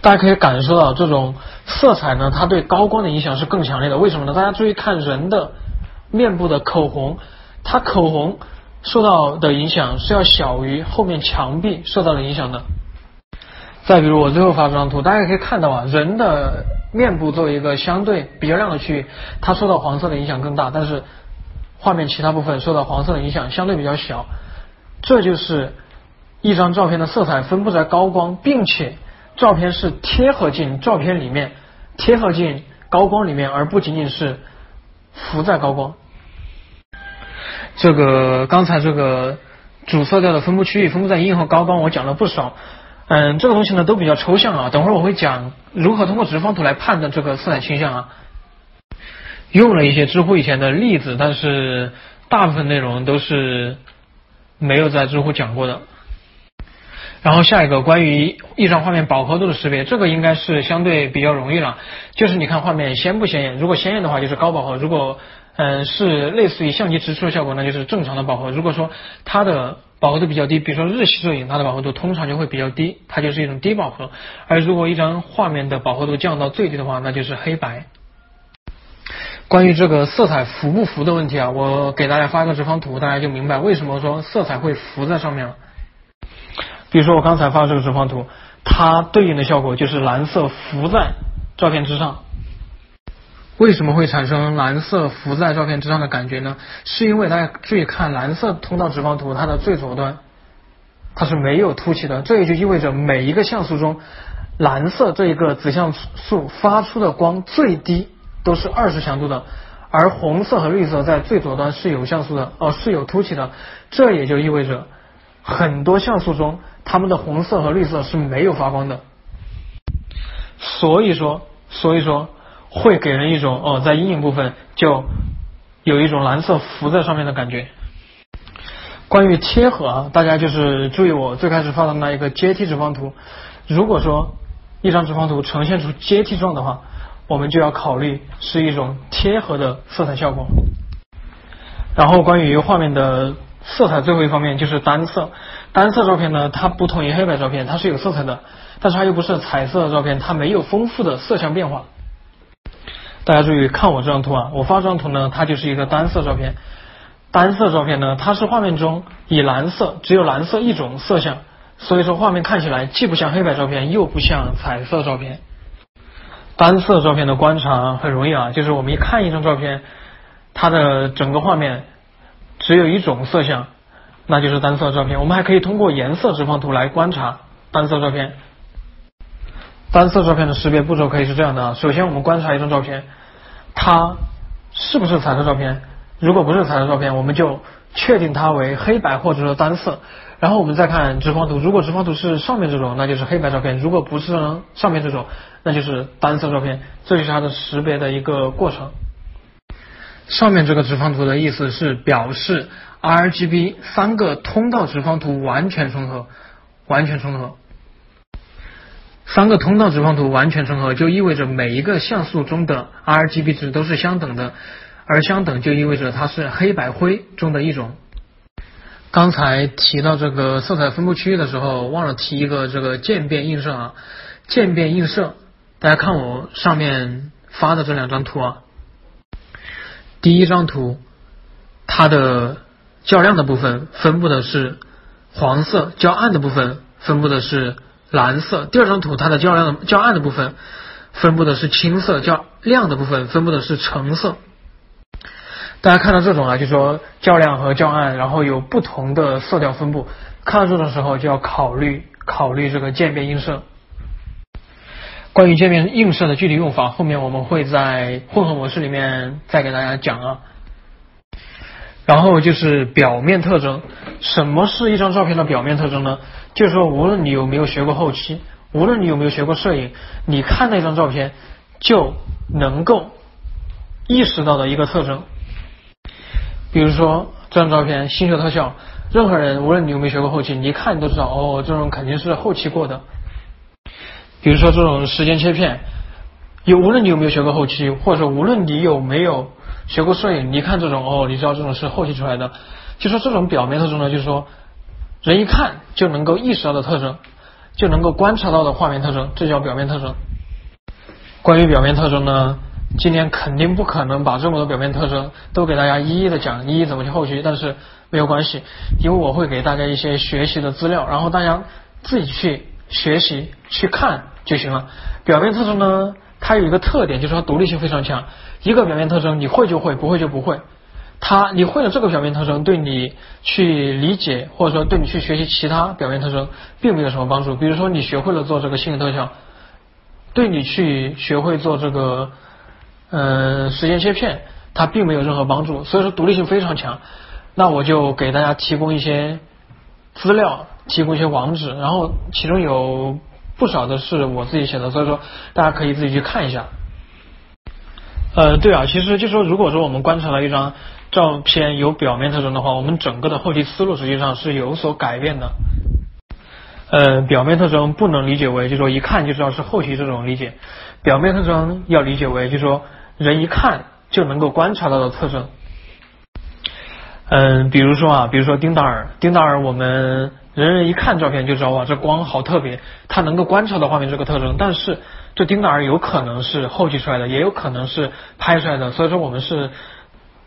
Speaker 2: 大家可以感受到这种色彩呢，它对高光的影响是更强烈的。为什么呢？大家注意看人的面部的口红，它口红受到的影响是要小于后面墙壁受到的影响的。再比如我最后发这张图，大家可以看到啊，人的面部作为一个相对比较亮的区域，它受到黄色的影响更大，但是画面其他部分受到黄色的影响相对比较小。这就是一张照片的色彩分布在高光，并且。照片是贴合进照片里面，贴合进高光里面，而不仅仅是浮在高光。这个刚才这个主色调的分布区域分布在阴影和高光，我讲了不少。嗯，这个东西呢都比较抽象啊，等会儿我会讲如何通过直方图来判断这个色彩倾向啊。用了一些知乎以前的例子，但是大部分内容都是没有在知乎讲过的。然后下一个关于一张画面饱和度的识别，这个应该是相对比较容易了。就是你看画面鲜不鲜艳，如果鲜艳的话就是高饱和，如果嗯是类似于相机直出的效果，那就是正常的饱和。如果说它的饱和度比较低，比如说日系摄影，它的饱和度通常就会比较低，它就是一种低饱和。而如果一张画面的饱和度降到最低的话，那就是黑白。关于这个色彩浮不浮的问题啊，我给大家发个直方图，大家就明白为什么说色彩会浮在上面了。比如说我刚才发的这个直方图，它对应的效果就是蓝色浮在照片之上。为什么会产生蓝色浮在照片之上的感觉呢？是因为大家注意看蓝色通道直方图，它的最左端它是没有凸起的，这也就意味着每一个像素中蓝色这一个子像素发出的光最低都是二十强度的，而红色和绿色在最左端是有像素的，哦是有凸起的，这也就意味着很多像素中。它们的红色和绿色是没有发光的，所以说，所以说会给人一种哦，在阴影部分就有一种蓝色浮在上面的感觉。关于贴合啊，大家就是注意我最开始发的那一个阶梯直方图。如果说一张直方图呈现出阶梯状的话，我们就要考虑是一种贴合的色彩效果。然后关于画面的。色彩最后一方面就是单色，单色照片呢，它不同于黑白照片，它是有色彩的，但是它又不是彩色的照片，它没有丰富的色相变化。大家注意看我这张图啊，我发这张图呢，它就是一个单色照片。单色照片呢，它是画面中以蓝色，只有蓝色一种色相，所以说画面看起来既不像黑白照片，又不像彩色照片。单色照片的观察很容易啊，就是我们一看一张照片，它的整个画面。只有一种色相，那就是单色照片。我们还可以通过颜色直方图来观察单色照片。单色照片的识别步骤可以是这样的：首先，我们观察一张照片，它是不是彩色照片？如果不是彩色照片，我们就确定它为黑白或者说单色。然后我们再看直方图，如果直方图是上面这种，那就是黑白照片；如果不是上面这种，那就是单色照片。这就是它的识别的一个过程。上面这个直方图的意思是表示 RGB 三个通道直方图完全重合，完全重合。三个通道直方图完全重合，就意味着每一个像素中的 RGB 值都是相等的，而相等就意味着它是黑白灰中的一种。刚才提到这个色彩分布区域的时候，忘了提一个这个渐变映射啊，渐变映射，大家看我上面发的这两张图啊。第一张图，它的较亮的部分分布的是黄色，较暗的部分分布的是蓝色。第二张图，它的较亮、较暗的部分分布的是青色，较亮的部分分布的是橙色。大家看到这种啊，就说较亮和较暗，然后有不同的色调分布。看到这种时候，就要考虑考虑这个渐变映射。关于渐变映射的具体用法，后面我们会在混合模式里面再给大家讲啊。然后就是表面特征，什么是一张照片的表面特征呢？就是说，无论你有没有学过后期，无论你有没有学过摄影，你看那张照片就能够意识到的一个特征。比如说这张照片星球特效，任何人无论你有没有学过后期，你一看你都知道，哦，这种肯定是后期过的。比如说这种时间切片，有无论你有没有学过后期，或者说无论你有没有学过摄影，你看这种哦，你知道这种是后期出来的。就说这种表面特征呢，就是说人一看就能够意识到的特征，就能够观察到的画面特征，这叫表面特征。关于表面特征呢，今天肯定不可能把这么多表面特征都给大家一一的讲，一一怎么去后期，但是没有关系，因为我会给大家一些学习的资料，然后大家自己去。学习去看就行了。表面特征呢，它有一个特点，就是它独立性非常强。一个表面特征，你会就会，不会就不会。它你会了这个表面特征，对你去理解或者说对你去学习其他表面特征，并没有什么帮助。比如说你学会了做这个心理特效，对你去学会做这个呃时间切片，它并没有任何帮助。所以说独立性非常强。那我就给大家提供一些资料。提供一些网址，然后其中有不少的是我自己写的，所以说大家可以自己去看一下。呃，对啊，其实就说如果说我们观察了一张照片有表面特征的话，我们整个的后期思路实际上是有所改变的。呃，表面特征不能理解为就说一看就知道是后期这种理解，表面特征要理解为就说人一看就能够观察到的特征。嗯，比如说啊，比如说丁达尔，丁达尔我们人人一看照片就知道哇，这光好特别，他能够观察到画面这个特征。但是这丁达尔有可能是后期出来的，也有可能是拍出来的，所以说我们是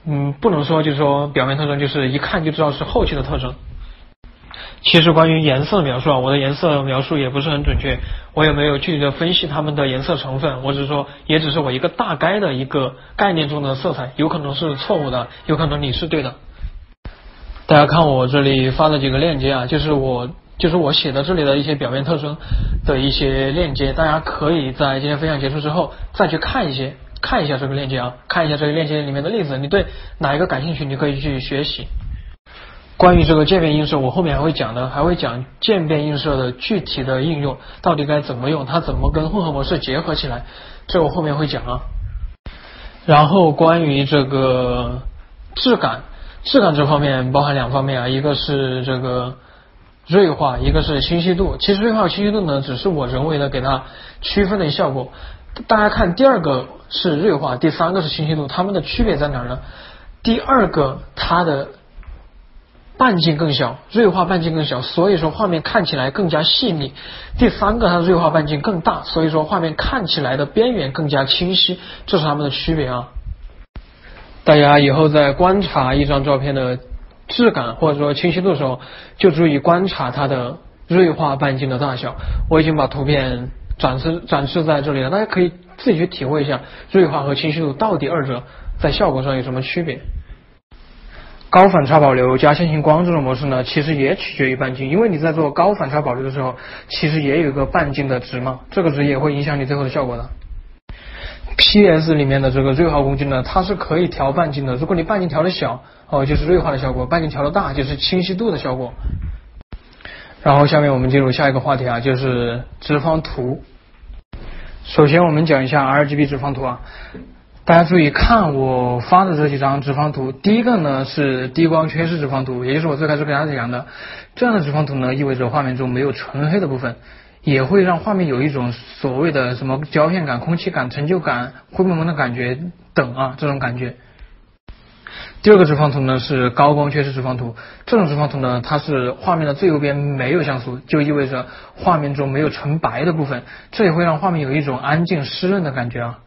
Speaker 2: 嗯不能说就是说表面特征就是一看就知道是后期的特征。其实关于颜色的描述啊，我的颜色描述也不是很准确，我也没有具体的分析它们的颜色成分，我只是说，也只是我一个大概的一个概念中的色彩，有可能是错误的，有可能你是对的。大家看我这里发的几个链接啊，就是我就是我写的这里的一些表面特征的一些链接，大家可以在今天分享结束之后再去看一些看一下这个链接啊，看一下这个链接里面的例子，你对哪一个感兴趣，你可以去学习。关于这个渐变映射，我后面还会讲的，还会讲渐变映射的具体的应用，到底该怎么用，它怎么跟混合模式结合起来，这我后面会讲啊。然后关于这个质感，质感这方面包含两方面啊，一个是这个锐化，一个是清晰度。其实锐化清晰度呢，只是我人为的给它区分的效果。大家看，第二个是锐化，第三个是清晰度，它们的区别在哪儿呢？第二个它的半径更小，锐化半径更小，所以说画面看起来更加细腻。第三个，它的锐化半径更大，所以说画面看起来的边缘更加清晰，这是它们的区别啊。大家以后在观察一张照片的质感或者说清晰度的时候，就注意观察它的锐化半径的大小。我已经把图片展示展示在这里了，大家可以自己去体会一下锐化和清晰度到底二者在效果上有什么区别。高反差保留加线性光这种模式呢，其实也取决于半径，因为你在做高反差保留的时候，其实也有一个半径的值嘛，这个值也会影响你最后的效果的。P.S 里面的这个锐化工具呢，它是可以调半径的，如果你半径调的小，哦就是锐化的效果；半径调的大，就是清晰度的效果。然后下面我们进入下一个话题啊，就是直方图。首先我们讲一下 RGB 直方图啊。大家注意看我发的这几张直方图，第一个呢是低光缺失直方图，也就是我最开始给大家讲的，这样的直方图呢意味着画面中没有纯黑的部分，也会让画面有一种所谓的什么胶片感、空气感、成就感、灰蒙蒙的感觉等啊这种感觉。第二个直方图呢是高光缺失直方图，这种直方图呢它是画面的最右边没有像素，就意味着画面中没有纯白的部分，这也会让画面有一种安静湿润的感觉啊。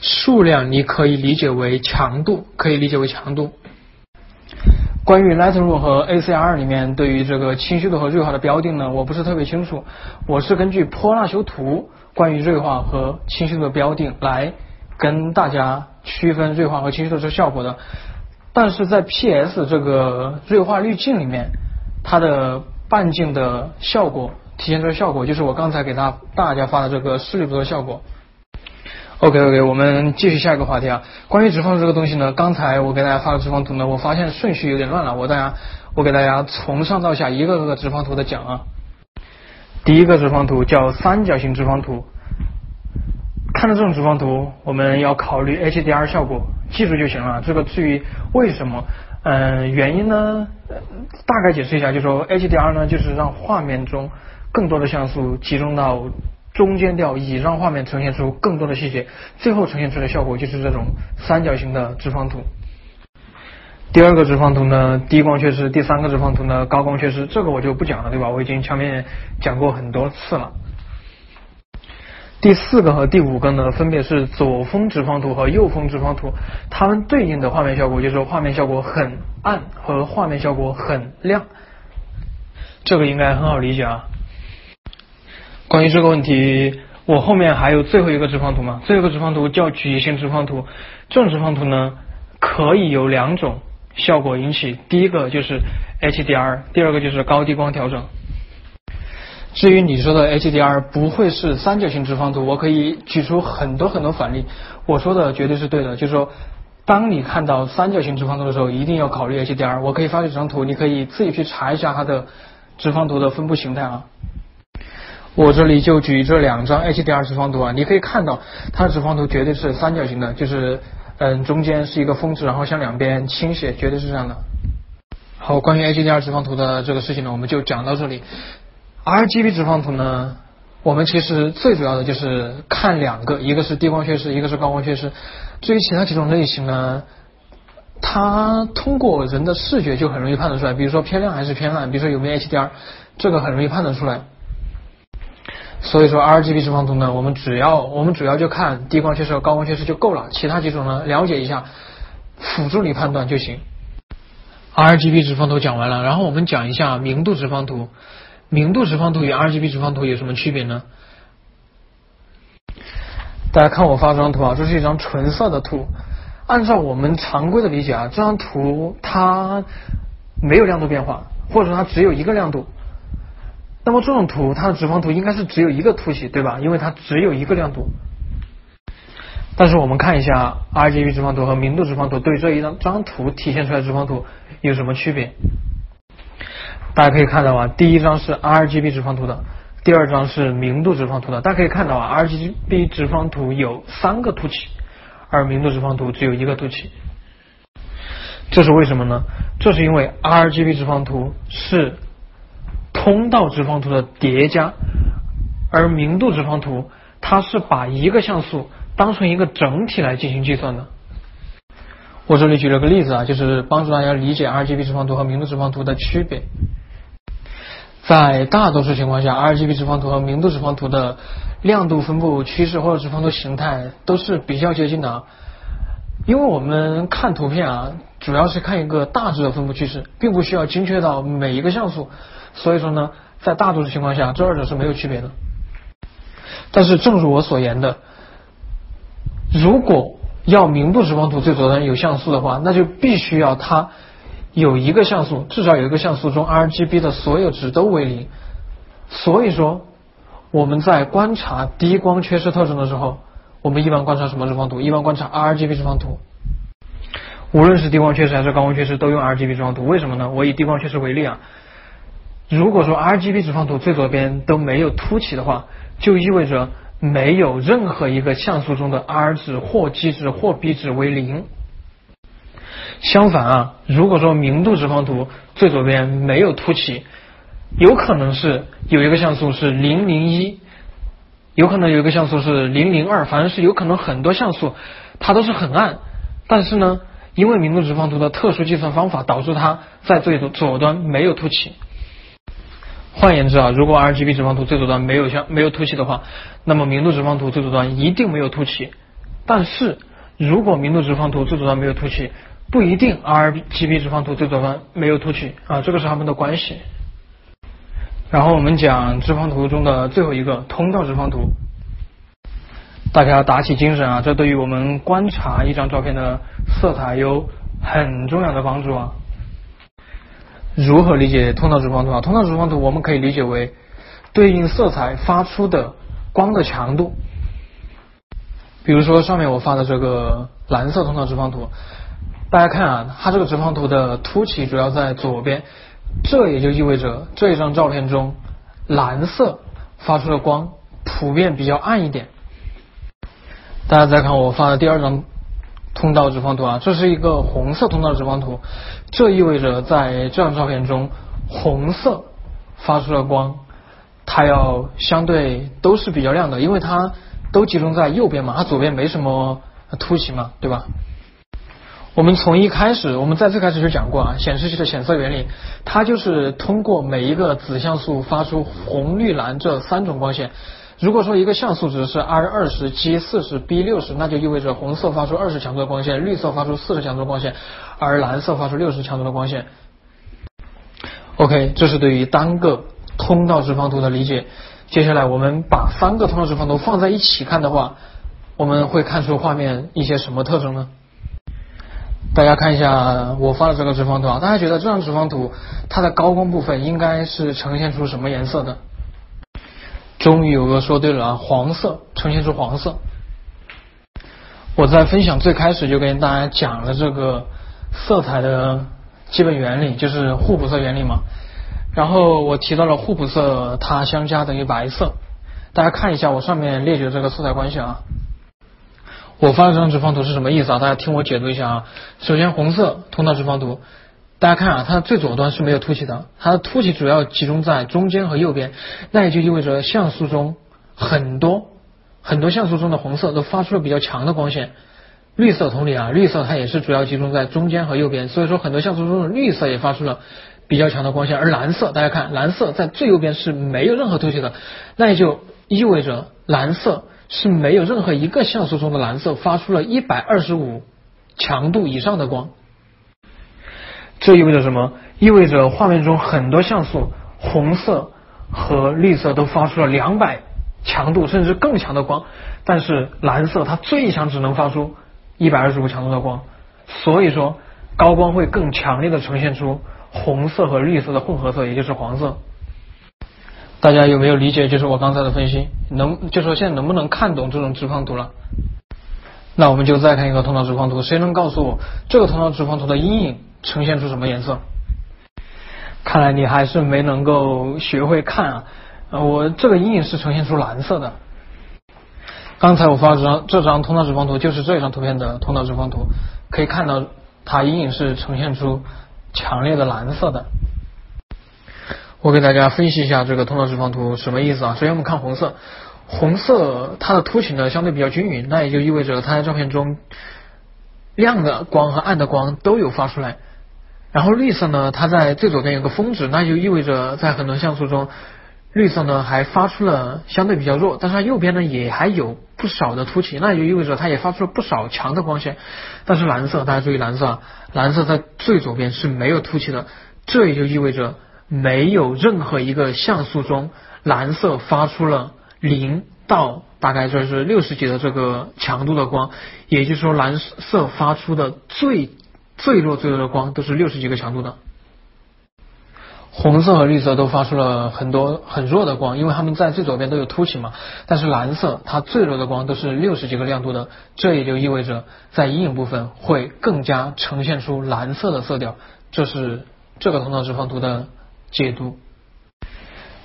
Speaker 2: 数量你可以理解为强度，可以理解为强度。关于 Lightroom 和 ACR 里面对于这个清晰度和锐化的标定呢，我不是特别清楚。我是根据泼辣修图关于锐化和清晰度的标定来跟大家区分锐化和清晰度这效果的。但是在 PS 这个锐化滤镜里面，它的半径的效果体现出来效果，就是我刚才给大大家发的这个视力图的效果。OK OK，我们继续下一个话题啊。关于直方这个东西呢，刚才我给大家发的直方图呢，我发现顺序有点乱了。我大家，我给大家从上到下一个个直方图的讲啊。第一个直方图叫三角形直方图。看到这种直方图，我们要考虑 HDR 效果，记住就行了。这个至于为什么，嗯，原因呢，大概解释一下，就是说 HDR 呢，就是让画面中更多的像素集中到。中间调以让画面呈现出更多的细节，最后呈现出的效果就是这种三角形的直方图。第二个直方图呢，低光缺失；第三个直方图呢，高光缺失。这个我就不讲了，对吧？我已经前面讲过很多次了。第四个和第五个呢，分别是左峰直方图和右峰直方图，它们对应的画面效果就是画面效果很暗和画面效果很亮。这个应该很好理解啊。关于这个问题，我后面还有最后一个直方图嘛？最后一个直方图叫矩形直方图。这种直方图呢，可以有两种效果引起。第一个就是 HDR，第二个就是高低光调整。至于你说的 HDR 不会是三角形直方图，我可以举出很多很多反例。我说的绝对是对的，就是说，当你看到三角形直方图的时候，一定要考虑 HDR。我可以发几张图，你可以自己去查一下它的。直方图的分布形态啊。我这里就举这两张 HDR 直方图啊，你可以看到它的直方图绝对是三角形的，就是嗯中间是一个峰值，然后向两边倾斜，绝对是这样的。好，关于 HDR 直方图的这个事情呢，我们就讲到这里。RGB 直方图呢，我们其实最主要的就是看两个，一个是低光缺失，一个是高光缺失。至于其他几种类型呢，它通过人的视觉就很容易判断出来，比如说偏亮还是偏暗，比如说有没有 HDR，这个很容易判断出来。所以说 RGB 直方图呢，我们只要我们主要就看低光缺失和高光缺失就够了，其他几种呢了解一下，辅助你判断就行。RGB 直方图讲完了，然后我们讲一下明度直方图。明度直方图与 RGB 直方图有什么区别呢？大家看我发这张图啊，这是一张纯色的图。按照我们常规的理解啊，这张图它没有亮度变化，或者说它只有一个亮度。那么这种图它的直方图应该是只有一个凸起，对吧？因为它只有一个亮度。但是我们看一下 RGB 直方图和明度直方图对这一张张图体现出来的直方图有什么区别？大家可以看到啊，第一张是 RGB 直方图的，第二张是明度直方图的。大家可以看到啊，RGB 直方图有三个凸起，而明度直方图只有一个凸起。这是为什么呢？这是因为 RGB 直方图是通道直方图的叠加，而明度直方图它是把一个像素当成一个整体来进行计算的。我这里举了个例子啊，就是帮助大家理解 RGB 直方图和明度直方图的区别。在大多数情况下，RGB 直方图和明度直方图的亮度分布趋势或者直方图形态都是比较接近的。因为我们看图片啊，主要是看一个大致的分布趋势，并不需要精确到每一个像素。所以说呢，在大多数情况下，这二者是没有区别的。但是正如我所言的，如果要明度直方图最左端有像素的话，那就必须要它。有一个像素，至少有一个像素中 RGB 的所有值都为零，所以说我们在观察低光缺失特征的时候，我们一般观察什么直方图？一般观察 RGB 直方图。无论是低光缺失还是高光缺失，都用 RGB 直方图。为什么呢？我以低光缺失为例啊，如果说 RGB 直方图最左边都没有凸起的话，就意味着没有任何一个像素中的 R 值或 G 值或 B 值为零。相反啊，如果说明度直方图最左边没有凸起，有可能是有一个像素是零零一，有可能有一个像素是零零二，反正是有可能很多像素它都是很暗，但是呢，因为明度直方图的特殊计算方法导致它在最左左端没有凸起。换言之啊，如果 RGB 直方图最左端没有像没有凸起的话，那么明度直方图最左端一定没有凸起。但是如果明度直方图最左端没有凸起，不一定，RGB 直方图最左端没有凸起啊，这个是它们的关系。然后我们讲直方图中的最后一个通道直方图，大家打起精神啊，这对于我们观察一张照片的色彩有很重要的帮助啊。如何理解通道直方图啊？通道直方图我们可以理解为对应色彩发出的光的强度。比如说上面我发的这个蓝色通道直方图。大家看啊，它这个直方图的凸起主要在左边，这也就意味着这一张照片中蓝色发出的光普遍比较暗一点。大家再看我发的第二张通道直方图啊，这是一个红色通道直方图，这意味着在这张照片中红色发出的光，它要相对都是比较亮的，因为它都集中在右边嘛，它左边没什么凸起嘛，对吧？我们从一开始，我们在最开始就讲过啊，显示器的显色原理，它就是通过每一个子像素发出红、绿、蓝这三种光线。如果说一个像素值是 R 二十、G 四十、B 六十，那就意味着红色发出二十强度的光线，绿色发出四十强度的光线，而蓝色发出六十强度的光线。OK，这是对于单个通道直方图的理解。接下来我们把三个通道直方图放在一起看的话，我们会看出画面一些什么特征呢？大家看一下我发的这个直方图啊，大家觉得这张直方图它的高光部分应该是呈现出什么颜色的？终于有个说对了啊，黄色呈现出黄色。我在分享最开始就跟大家讲了这个色彩的基本原理，就是互补色原理嘛。然后我提到了互补色，它相加等于白色。大家看一下我上面列举的这个色彩关系啊。我发的这张直方图是什么意思啊？大家听我解读一下啊。首先，红色通道直方图，大家看啊，它的最左端是没有凸起的，它的凸起主要集中在中间和右边，那也就意味着像素中很多很多像素中的红色都发出了比较强的光线。绿色同理啊，绿色它也是主要集中在中间和右边，所以说很多像素中的绿色也发出了比较强的光线。而蓝色，大家看，蓝色在最右边是没有任何凸起的，那也就意味着蓝色是没有任何一个像素中的蓝色发出了一百二十五强度以上的光。这意味着什么？意味着画面中很多像素，红色和绿色都发出了两百强度甚至更强的光，但是蓝色它最强只能发出。一百二十五强度的光，所以说高光会更强烈的呈现出红色和绿色的混合色，也就是黄色。大家有没有理解？就是我刚才的分析，能就说现在能不能看懂这种直方图了？那我们就再看一个通道直方图，谁能告诉我这个通道直方图的阴影呈现出什么颜色？看来你还是没能够学会看啊！我这个阴影是呈现出蓝色的。刚才我发这张这张通道直方图就是这张图片的通道直方图，可以看到它阴影是呈现出强烈的蓝色的。我给大家分析一下这个通道直方图什么意思啊？首先我们看红色，红色它的凸起呢相对比较均匀，那也就意味着它在照片中亮的光和暗的光都有发出来。然后绿色呢，它在最左边有个峰值，那就意味着在很多像素中。绿色呢还发出了相对比较弱，但是它右边呢也还有不少的凸起，那就意味着它也发出了不少强的光线。但是蓝色，大家注意蓝色啊，蓝色在最左边是没有凸起的，这也就意味着没有任何一个像素中蓝色发出了零到大概就是六十几的这个强度的光，也就是说蓝色发出的最最弱最弱的光都是六十几个强度的。红色和绿色都发出了很多很弱的光，因为它们在最左边都有凸起嘛。但是蓝色它最弱的光都是六十几个亮度的，这也就意味着在阴影部分会更加呈现出蓝色的色调。这是这个通道直方图的解读。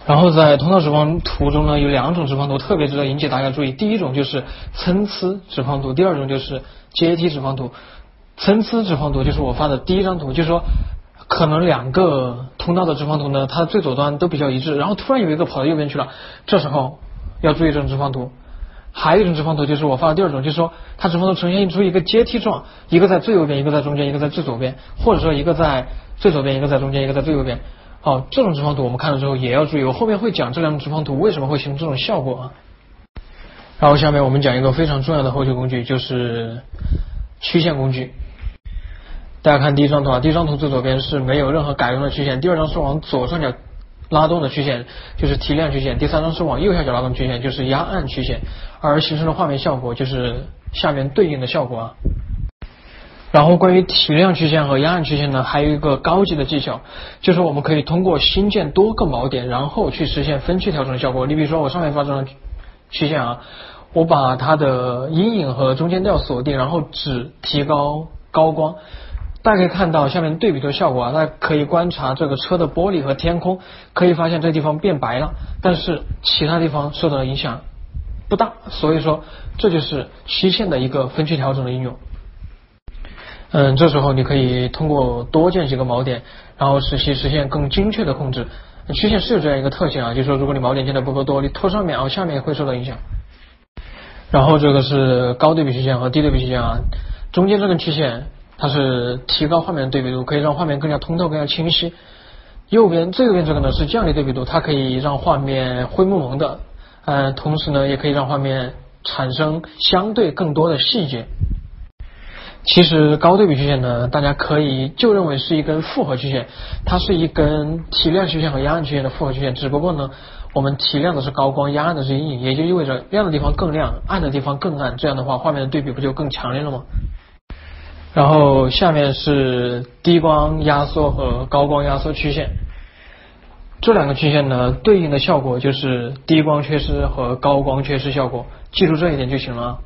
Speaker 2: 然后在通道直方图中呢，有两种直方图特别值得引起大家注意。第一种就是参差直方图，第二种就是阶梯直方图。参差直方图就是我发的第一张图，就是说。可能两个通道的直方图呢，它最左端都比较一致，然后突然有一个跑到右边去了，这时候要注意这种直方图。还有一种直方图就是我发的第二种，就是说它直方图呈现出一个阶梯状，一个在最右边，一个在中间，一个在最左边，或者说一个在最左边，一个在中间，一个在最右边。好，这种直方图我们看了之后也要注意，我后面会讲这两种直方图为什么会形成这种效果啊。然后下面我们讲一个非常重要的后期工具，就是曲线工具。大家看第一张图啊，第一张图最左边是没有任何改动的曲线，第二张是往左上角拉动的曲线，就是提亮曲线，第三张是往右下角拉动曲线，就是压暗曲线，而形成的画面效果就是下面对应的效果啊。然后关于提亮曲线和压暗曲线呢，还有一个高级的技巧，就是我们可以通过新建多个锚点，然后去实现分区调整的效果。你比如说我上面发这张曲线啊，我把它的阴影和中间调锁定，然后只提高高光。大家可以看到下面对比的效果啊，大家可以观察这个车的玻璃和天空，可以发现这地方变白了，但是其他地方受到的影响不大，所以说这就是曲线的一个分区调整的应用。嗯，这时候你可以通过多建几个锚点，然后使其实现更精确的控制。曲线是有这样一个特性啊，就是说如果你锚点建的不够多，你拖上面啊，下面也会受到影响。然后这个是高对比曲线和低对比曲线啊，中间这根曲线。它是提高画面的对比度，可以让画面更加通透、更加清晰。右边最右边这个呢是降低对比度，它可以让画面灰蒙蒙的，呃，同时呢也可以让画面产生相对更多的细节。其实高对比曲线呢，大家可以就认为是一根复合曲线，它是一根提亮曲线和压暗曲线的复合曲线，只不过呢，我们提亮的是高光，压暗的是阴影，也就意味着亮的地方更亮，暗的地方更暗，这样的话画面的对比不就更强烈了吗？然后下面是低光压缩和高光压缩曲线，这两个曲线呢对应的效果就是低光缺失和高光缺失效果，记住这一点就行了。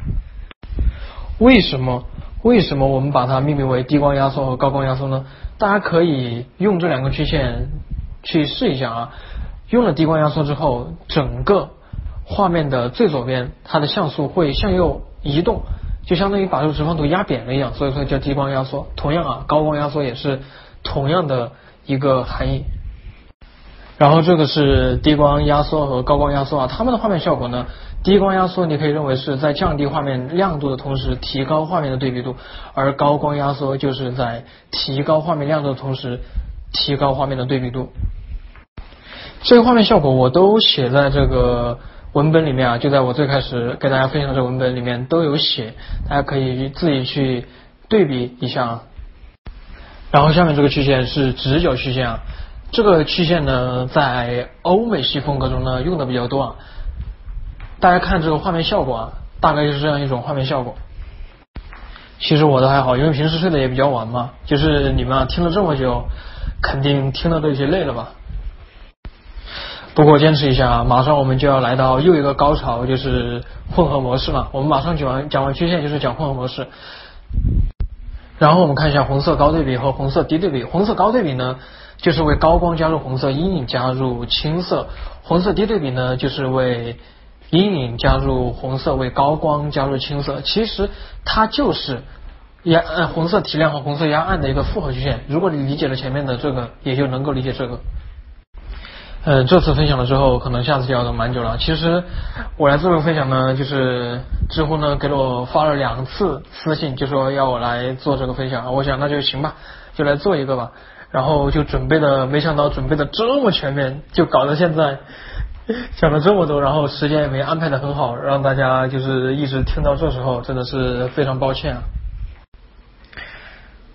Speaker 2: 为什么为什么我们把它命名为低光压缩和高光压缩呢？大家可以用这两个曲线去试一下啊。用了低光压缩之后，整个画面的最左边，它的像素会向右移动，就相当于把这个直方图压扁了一样，所以说叫低光压缩。同样啊，高光压缩也是同样的一个含义。然后这个是低光压缩和高光压缩啊，它们的画面效果呢，低光压缩你可以认为是在降低画面亮度的同时提高画面的对比度，而高光压缩就是在提高画面亮度的同时提高画面的对比度。这个画面效果我都写在这个文本里面啊，就在我最开始给大家分享的这个文本里面都有写，大家可以自己去对比一下。然后下面这个曲线是直角曲线啊，这个曲线呢在欧美系风格中呢用的比较多啊。大家看这个画面效果啊，大概就是这样一种画面效果。其实我的还好，因为平时睡得也比较晚嘛。就是你们啊听了这么久，肯定听的都有些累了吧。不过坚持一下啊，马上我们就要来到又一个高潮，就是混合模式嘛。我们马上讲完讲完曲线，就是讲混合模式。然后我们看一下红色高对比和红色低对比。红色高对比呢，就是为高光加入红色，阴影加入青色；红色低对比呢，就是为阴影加入红色，为高光加入青色。其实它就是压呃红色提亮和红色压暗的一个复合曲线。如果你理解了前面的这个，也就能够理解这个。嗯，这次分享了之后，可能下次就要等蛮久了。其实我来做这个分享呢，就是知乎呢给了我发了两次私信，就说要我来做这个分享。我想那就行吧，就来做一个吧。然后就准备的，没想到准备的这么全面，就搞到现在 讲了这么多，然后时间也没安排的很好，让大家就是一直听到这时候，真的是非常抱歉啊。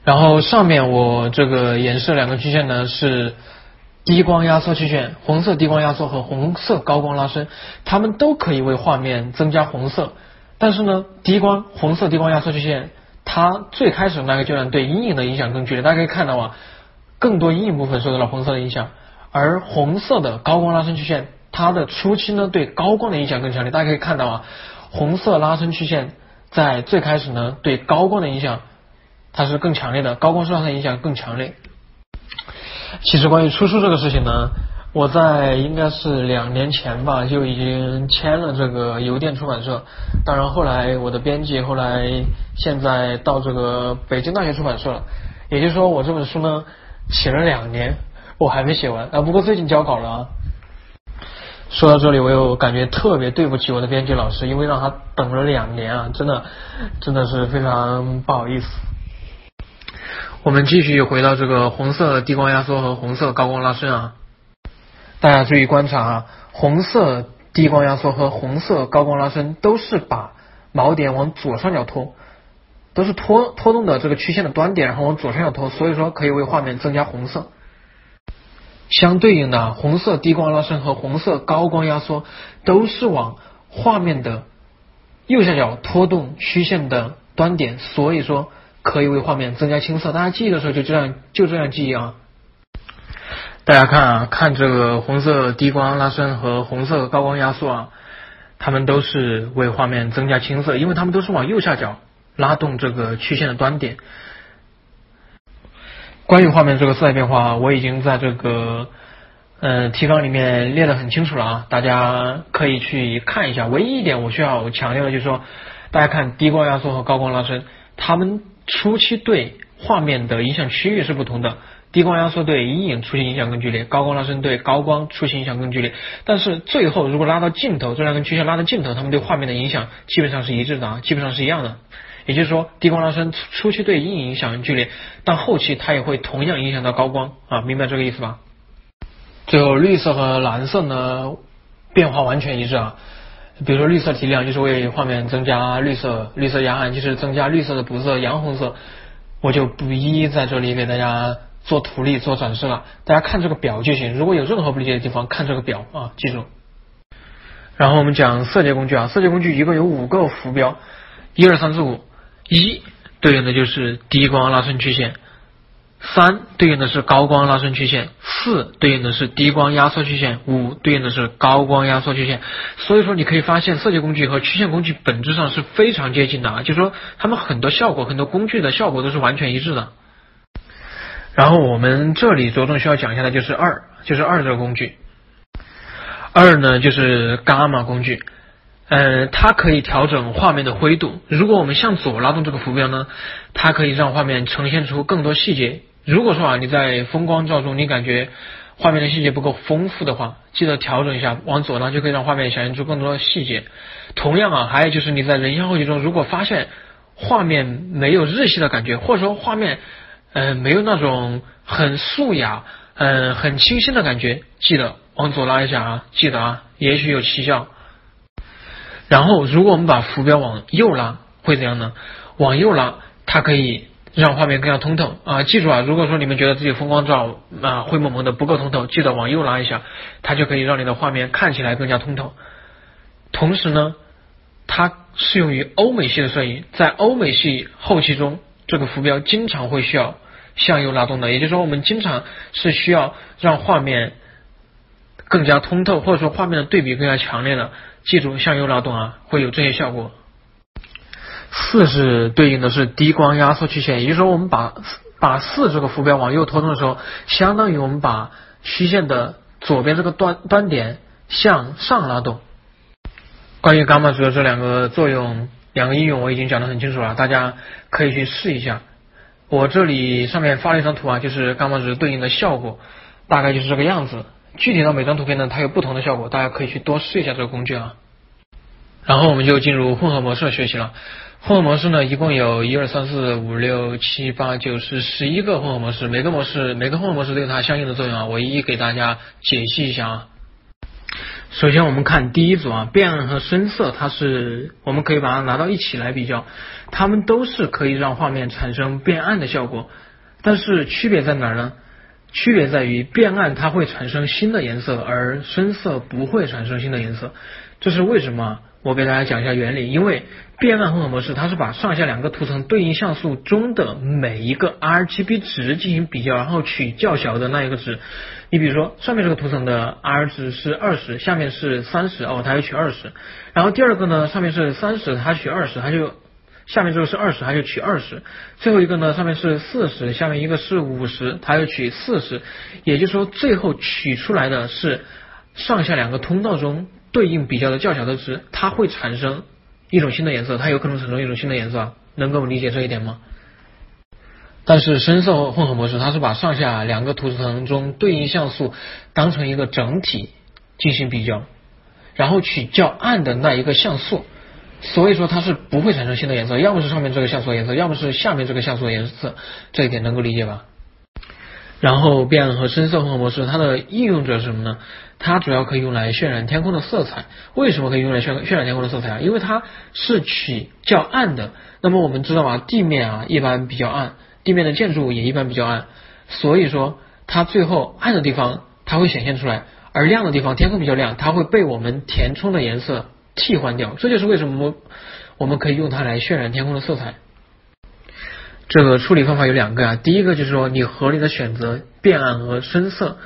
Speaker 2: 然后上面我这个演示两个曲线呢是。低光压缩曲线，红色低光压缩和红色高光拉伸，它们都可以为画面增加红色。但是呢，低光红色低光压缩曲线，它最开始那个阶段对阴影的影响更剧烈。大家可以看到啊，更多阴影部分受到了红色的影响。而红色的高光拉伸曲线，它的初期呢对高光的影响更强烈。大家可以看到啊，红色拉伸曲线在最开始呢对高光的影响它是更强烈的，高光受到它影响更强烈。其实关于出书这个事情呢，我在应该是两年前吧就已经签了这个邮电出版社。当然后来我的编辑后来现在到这个北京大学出版社了。也就是说我这本书呢写了两年，我还没写完啊。不过最近交稿了啊。说到这里，我又感觉特别对不起我的编辑老师，因为让他等了两年啊，真的真的是非常不好意思。我们继续回到这个红色低光压缩和红色高光拉伸啊，大家注意观察啊，红色低光压缩和红色高光拉伸都是把锚点往左上角拖，都是拖拖动的这个曲线的端点，然后往左上角拖，所以说可以为画面增加红色。相对应的，红色低光拉伸和红色高光压缩都是往画面的右下角拖动曲线的端点，所以说。可以为画面增加青色，大家记忆的时候就这样就这样记忆啊。大家看啊，看这个红色低光拉伸和红色高光压缩啊，它们都是为画面增加青色，因为它们都是往右下角拉动这个曲线的端点。关于画面这个色彩变化，我已经在这个呃提纲里面列得很清楚了啊，大家可以去看一下。唯一一点我需要强调的就是说，大家看低光压缩和高光拉伸，它们。初期对画面的影响区域是不同的，低光压缩对阴影出现影响更剧烈，高光拉伸对高光出现影响更剧烈。但是最后如果拉到尽头，这两根曲线拉到尽头，它们对画面的影响基本上是一致的啊，基本上是一样的。也就是说，低光拉伸初期对阴影影响剧烈，但后期它也会同样影响到高光啊，明白这个意思吧？最后绿色和蓝色呢变化完全一致啊。比如说绿色提亮就是为画面增加绿色，绿色压暗就是增加绿色的补色，洋红色我就不一一在这里给大家做图例做展示了，大家看这个表就行。如果有任何不理解的地方，看这个表啊，记住。然后我们讲色阶工具啊，色阶工具一共有五个浮标，一二三四五，一对应的就是低光拉伸曲线。三对应的是高光拉伸曲线，四对应的是低光压缩曲线，五对应的是高光压缩曲线。所以说，你可以发现色阶工具和曲线工具本质上是非常接近的啊，就是说它们很多效果、很多工具的效果都是完全一致的。然后我们这里着重需要讲一下的就是二，就是二这个工具。二呢就是伽马工具，呃，它可以调整画面的灰度。如果我们向左拉动这个浮标呢，它可以让画面呈现出更多细节。如果说啊你在风光照中，你感觉画面的细节不够丰富的话，记得调整一下，往左拉就可以让画面显现出更多的细节。同样啊，还有就是你在人像后期中，如果发现画面没有日系的感觉，或者说画面呃没有那种很素雅、嗯很清新的感觉，记得往左拉一下啊，记得啊，也许有奇效。然后，如果我们把浮标往右拉，会怎样呢？往右拉，它可以让画面更加通透啊！记住啊，如果说你们觉得自己风光照啊灰蒙蒙的不够通透，记得往右拉一下，它就可以让你的画面看起来更加通透。同时呢，它适用于欧美系的摄影，在欧美系后期中，这个浮标经常会需要向右拉动的，也就是说，我们经常是需要让画面更加通透，或者说画面的对比更加强烈的。记住向右拉动啊，会有这些效果。四是对应的是低光压缩曲线，也就是说，我们把把四这个浮标往右拖动的时候，相当于我们把曲线的左边这个端端点向上拉动。关于伽马值的这两个作用、两个应用，我已经讲得很清楚了，大家可以去试一下。我这里上面发了一张图啊，就是伽马值对应的效果，大概就是这个样子。具体到每张图片呢，它有不同的效果，大家可以去多试一下这个工具啊。然后我们就进入混合模式的学习了。混合模式呢，一共有一二三四五六七八九十十一个混合模式，每个模式每个混合模式都有它相应的作用啊。我一一给大家解析一下啊。首先我们看第一组啊，变暗和深色，它是我们可以把它拿到一起来比较，它们都是可以让画面产生变暗的效果，但是区别在哪儿呢？区别在于变暗它会产生新的颜色，而深色不会产生新的颜色，这是为什么？我给大家讲一下原理。因为变暗混合模式它是把上下两个图层对应像素中的每一个 RGB 值进行比较，然后取较小的那一个值。你比如说上面这个图层的 R 值是二十，下面是三十，哦，它就取二十。然后第二个呢，上面是三十，它取二十，它就。下面这个是二十，它就取二十。最后一个呢，上面是四十，下面一个是五十，它就取四十。也就是说，最后取出来的是上下两个通道中对应比较的较小的值，它会产生一种新的颜色，它有可能产生一种新的颜色，能够理解这一点吗？但是深色混合模式，它是把上下两个图层中对应像素当成一个整体进行比较，然后取较暗的那一个像素。所以说它是不会产生新的颜色，要么是上面这个像素的颜色，要么是下面这个像素的颜色，这一点能够理解吧？然后变暗和深色混合模式，它的应用者是什么呢？它主要可以用来渲染天空的色彩。为什么可以用来渲渲染天空的色彩啊？因为它是取较暗的。那么我们知道啊，地面啊一般比较暗，地面的建筑物也一般比较暗，所以说它最后暗的地方它会显现出来，而亮的地方天空比较亮，它会被我们填充的颜色。替换掉，这就是为什么我们可以用它来渲染天空的色彩。这个处理方法有两个啊，第一个就是说你合理的选择变暗和深色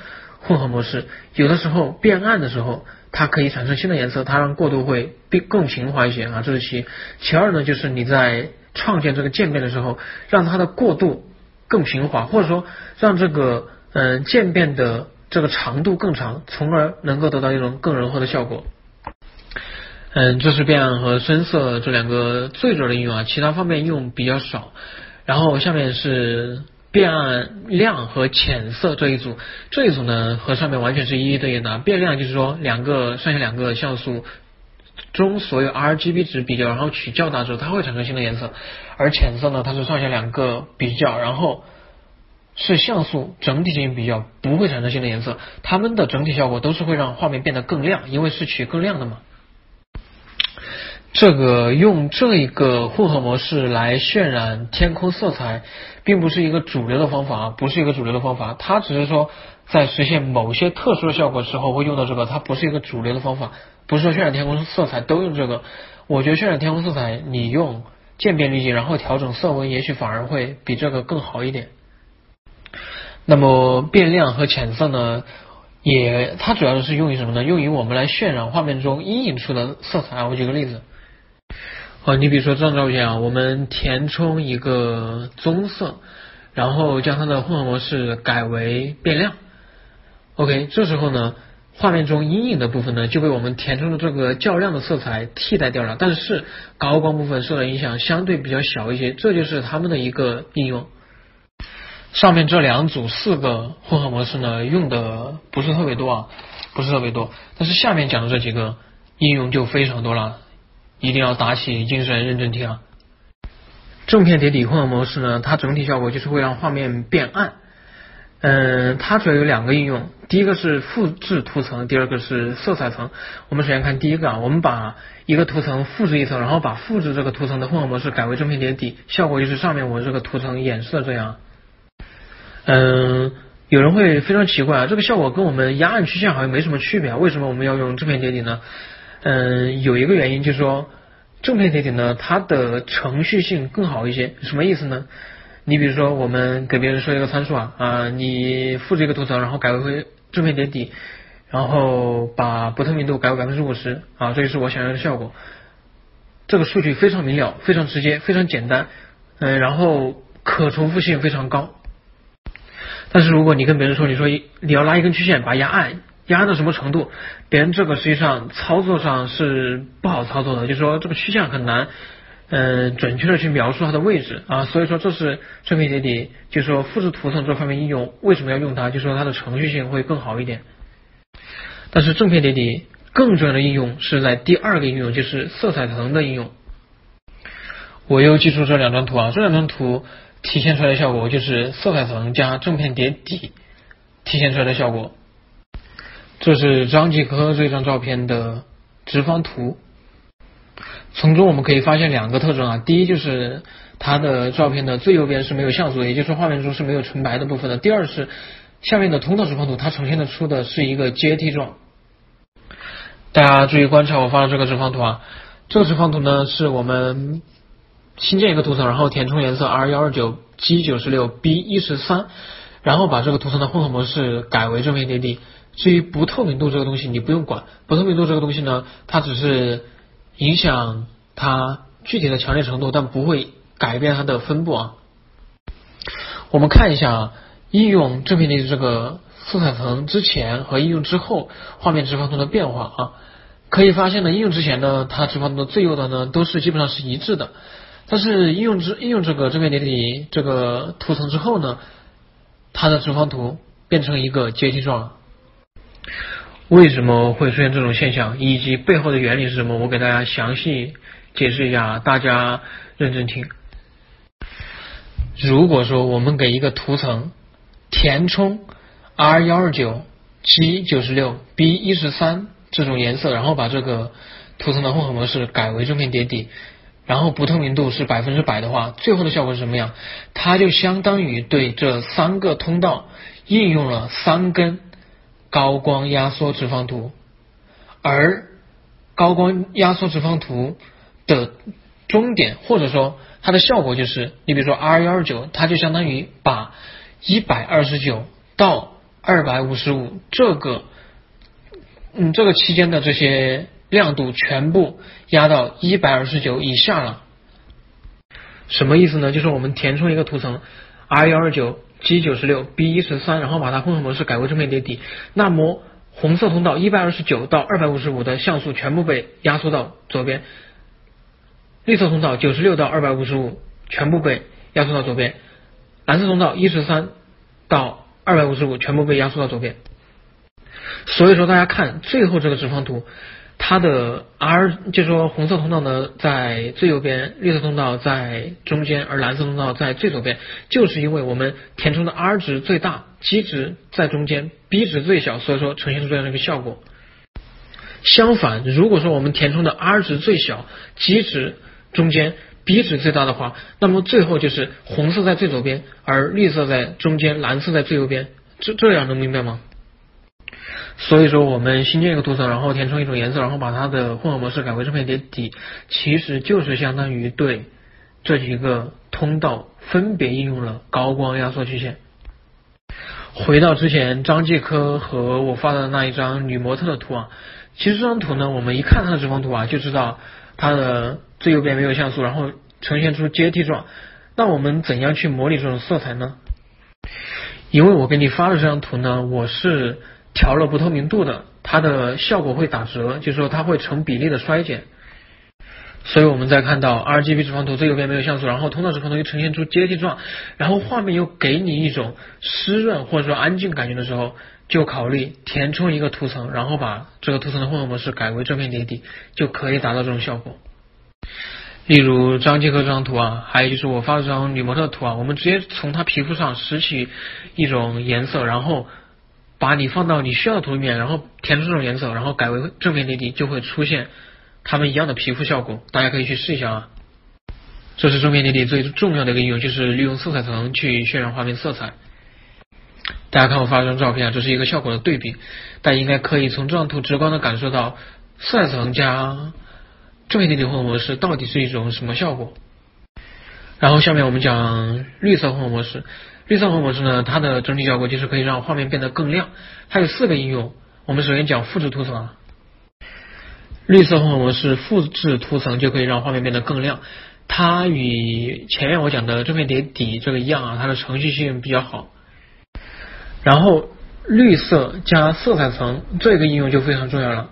Speaker 2: 混合模式，有的时候变暗的时候，它可以产生新的颜色，它让过渡会更更平滑一些啊，这是其其二呢，就是你在创建这个渐变的时候，让它的过渡更平滑，或者说让这个嗯渐变的这个长度更长，从而能够得到一种更柔和的效果。嗯，这是变暗和深色这两个最主要的应用啊，其他方面用比较少。然后下面是变暗亮和浅色这一组，这一组呢和上面完全是一一对应的。变亮就是说两个上下两个像素中所有 RGB 值比较，然后取较大值，它会产生新的颜色。而浅色呢，它是上下两个比较，然后是像素整体进行比较，不会产生新的颜色。它们的整体效果都是会让画面变得更亮，因为是取更亮的嘛。这个用这一个混合模式来渲染天空色彩，并不是一个主流的方法，不是一个主流的方法。它只是说在实现某些特殊的效果时候会用到这个，它不是一个主流的方法。不是说渲染天空色彩都用这个。我觉得渲染天空色彩，你用渐变滤镜，然后调整色温，也许反而会比这个更好一点。那么变亮和浅色呢，也它主要是用于什么呢？用于我们来渲染画面中阴影处的色彩。我举个例子。哦，你比如说这张照片啊，我们填充一个棕色，然后将它的混合模式改为变亮。OK，这时候呢，画面中阴影的部分呢就被我们填充的这个较亮的色彩替代掉了，但是高光部分受到影响相对比较小一些，这就是它们的一个应用。上面这两组四个混合模式呢，用的不是特别多啊，不是特别多。但是下面讲的这几个应用就非常多了，一定要打起精神认真听啊。正片叠底混合模式呢，它整体效果就是会让画面变暗。嗯，它主要有两个应用，第一个是复制图层，第二个是色彩层。我们首先看第一个啊，我们把一个图层复制一层，然后把复制这个图层的混合模式改为正片叠底，效果就是上面我这个图层演示的这样。嗯，有人会非常奇怪啊，这个效果跟我们压暗曲线好像没什么区别，为什么我们要用正片叠底呢？嗯，有一个原因就是说，正片叠底呢，它的程序性更好一些，什么意思呢？你比如说，我们给别人说一个参数啊，啊，你复制一个图层，然后改为正片叠底，然后把不透明度改为百分之五十啊，这就是我想要的效果。这个数据非常明了，非常直接，非常简单，嗯，然后可重复性非常高。但是如果你跟别人说，你说你要拉一根曲线，把压暗，压到什么程度？别人这个实际上操作上是不好操作的，就是说这个曲线很难，嗯，准确的去描述它的位置啊。所以说这是正片叠底，就是说复制图层这方面应用为什么要用它？就是说它的程序性会更好一点。但是正片叠底更重要的应用是在第二个应用，就是色彩层的应用。我又记住这两张图啊，这两张图。体现出来的效果就是色彩层加正片叠底体现出来的效果。这是张继科这张照片的直方图，从中我们可以发现两个特征啊，第一就是他的照片的最右边是没有像素的，也就是说画面中是没有纯白的部分的。第二是下面的通道直方图，它呈现的出的是一个阶梯状。大家注意观察我发的这个直方图啊，这个直方图呢是我们。新建一个图层，然后填充颜色 R 幺二九 G 九十六 B 一十三，然后把这个图层的混合模式改为正片叠底。至于不透明度这个东西，你不用管。不透明度这个东西呢，它只是影响它具体的强烈程度，但不会改变它的分布啊。我们看一下啊，应用正片叠底这个色彩层之前和应用之后画面直方图的变化啊，可以发现呢，应用之前呢，它直方图的最右端呢都是基本上是一致的。但是应用之应用这个正片叠底这个图层之后呢，它的直方图变成一个阶梯状了。为什么会出现这种现象，以及背后的原理是什么？我给大家详细解释一下，大家认真听。如果说我们给一个图层填充 R 幺二九 G 九十六 B 一十三这种颜色，然后把这个图层的混合模式改为正片叠底。然后不透明度是百分之百的话，最后的效果是什么样？它就相当于对这三个通道应用了三根高光压缩直方图，而高光压缩直方图的终点或者说它的效果就是，你比如说 R 幺二九，它就相当于把一百二十九到二百五十五这个嗯这个期间的这些。亮度全部压到一百二十九以下了，什么意思呢？就是我们填充一个图层 R 幺二九 G 九十六 B 一十三，然后把它混合模式改为正面叠底，那么红色通道一百二十九到二百五十五的像素全部被压缩到左边，绿色通道九十六到二百五十五全部被压缩到左边，蓝色通道一十三到二百五十五全部被压缩到左边。所以说，大家看最后这个直方图。它的 R 就是说红色通道呢在最右边，绿色通道在中间，而蓝色通道在最左边，就是因为我们填充的 R 值最大，G 值在中间，B 值最小，所以说呈现出这样的一个效果。相反，如果说我们填充的 R 值最小，G 值中间，B 值最大的话，那么最后就是红色在最左边，而绿色在中间，蓝色在最右边，这这样能明白吗？所以说，我们新建一个图层，然后填充一种颜色，然后把它的混合模式改为正片叠底，其实就是相当于对这几个通道分别应用了高光压缩曲线。回到之前张继科和我发的那一张女模特的图啊，其实这张图呢，我们一看它的直方图啊，就知道它的最右边没有像素，然后呈现出阶梯状。那我们怎样去模拟这种色彩呢？因为我给你发的这张图呢，我是。调了不透明度的，它的效果会打折，就是说它会成比例的衰减。所以我们再看到 RGB 直方图最右边没有像素，然后通道直方图又呈现出阶梯状，然后画面又给你一种湿润或者说安静感觉的时候，就考虑填充一个图层，然后把这个图层的混合模式改为正片叠底，就可以达到这种效果。例如张继科这张图啊，还有就是我发的这张女模特图啊，我们直接从她皮肤上拾取一种颜色，然后把你放到你需要的图里面，然后填出这种颜色，然后改为正片叠底，就会出现。它们一样的皮肤效果，大家可以去试一下啊。这是正片叠底最重要的一个应用，就是利用色彩层去渲染画面色彩。大家看我发这张照片啊，这是一个效果的对比，大家应该可以从这张图直观的感受到色彩层加正片叠底混合模式到底是一种什么效果。然后下面我们讲绿色混合模式，绿色混合模式呢，它的整体效果就是可以让画面变得更亮。它有四个应用，我们首先讲复制图层啊。绿色混合模式复制图层就可以让画面变得更亮，它与前面我讲的正片叠底这个一样啊，它的程序性比较好。然后绿色加色彩层这个应用就非常重要了。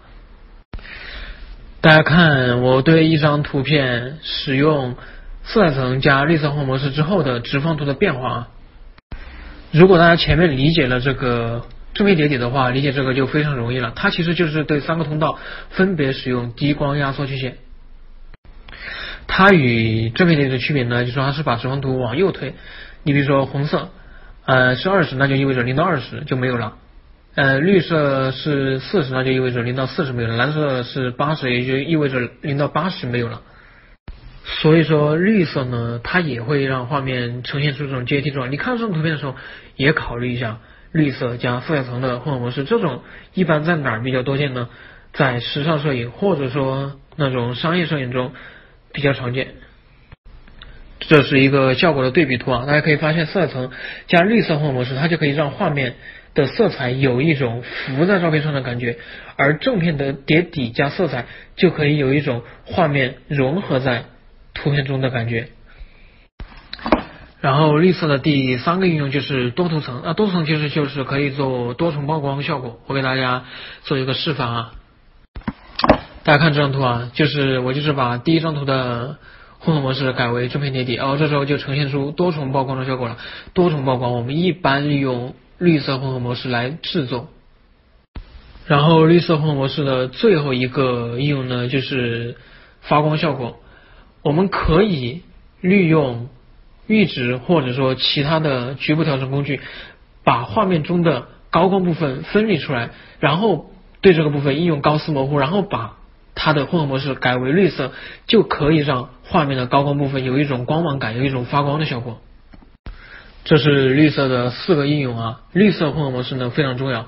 Speaker 2: 大家看我对一张图片使用色彩层加绿色混合模式之后的直方图的变化啊，如果大家前面理解了这个。正面叠底的话，理解这个就非常容易了。它其实就是对三个通道分别使用低光压缩曲线。它与正面叠底的区别呢，就是它是把直方图往右推。你比如说红色，呃是二十，那就意味着零到二十就没有了。呃绿色是四十，那就意味着零到四十没有了。蓝色是八十，也就意味着零到八十没有了。所以说绿色呢，它也会让画面呈现出这种阶梯状。你看这种图片的时候，也考虑一下。绿色加色彩层的混合模式，这种一般在哪儿比较多见呢？在时尚摄影或者说那种商业摄影中比较常见。这是一个效果的对比图啊，大家可以发现色彩层加绿色混合模式，它就可以让画面的色彩有一种浮在照片上的感觉，而正片的叠底加色彩就可以有一种画面融合在图片中的感觉。然后绿色的第三个应用就是多图层，那多图层其实就是可以做多重曝光效果。我给大家做一个示范啊，大家看这张图啊，就是我就是把第一张图的混合模式改为正片叠底，哦，这时候就呈现出多重曝光的效果了。多重曝光我们一般利用绿色混合模式来制作。然后绿色混合模式的最后一个应用呢，就是发光效果，我们可以利用。阈值或者说其他的局部调整工具，把画面中的高光部分分离出来，然后对这个部分应用高斯模糊，然后把它的混合模式改为绿色，就可以让画面的高光部分有一种光芒感，有一种发光的效果。这是绿色的四个应用啊，绿色混合模式呢非常重要。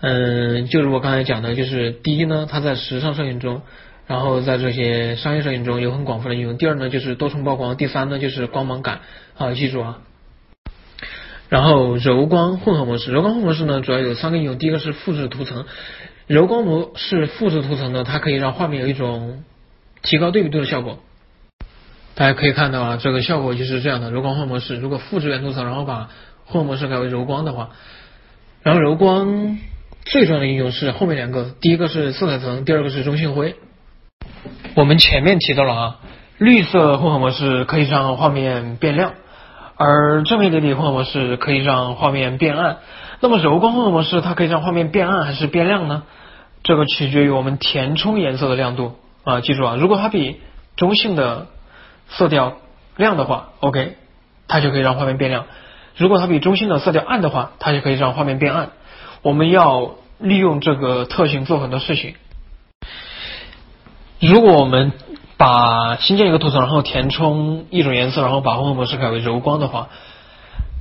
Speaker 2: 嗯，就是我刚才讲的，就是第一呢，它在时尚摄影中。然后在这些商业摄影中有很广泛的应用。第二呢就是多重曝光，第三呢就是光芒感啊，记住啊。然后柔光混合模式，柔光混合模式呢主要有三个应用，第一个是复制图层，柔光模式复制图层呢，它可以让画面有一种提高对比度的效果。大家可以看到啊，这个效果就是这样的。柔光混合模式，如果复制原图层，然后把混合模式改为柔光的话，然后柔光最重要的应用是后面两个，第一个是色彩层，第二个是中性灰。我们前面提到了啊，绿色混合模式可以让画面变亮，而正面叠底混合模式可以让画面变暗。那么柔光混合模式它可以让画面变暗还是变亮呢？这个取决于我们填充颜色的亮度啊，记住啊，如果它比中性的色调亮的话，OK，它就可以让画面变亮；如果它比中性的色调暗的话，它就可以让画面变暗。我们要利用这个特性做很多事情。如果我们把新建一个图层，然后填充一种颜色，然后把混合模式改为柔光的话，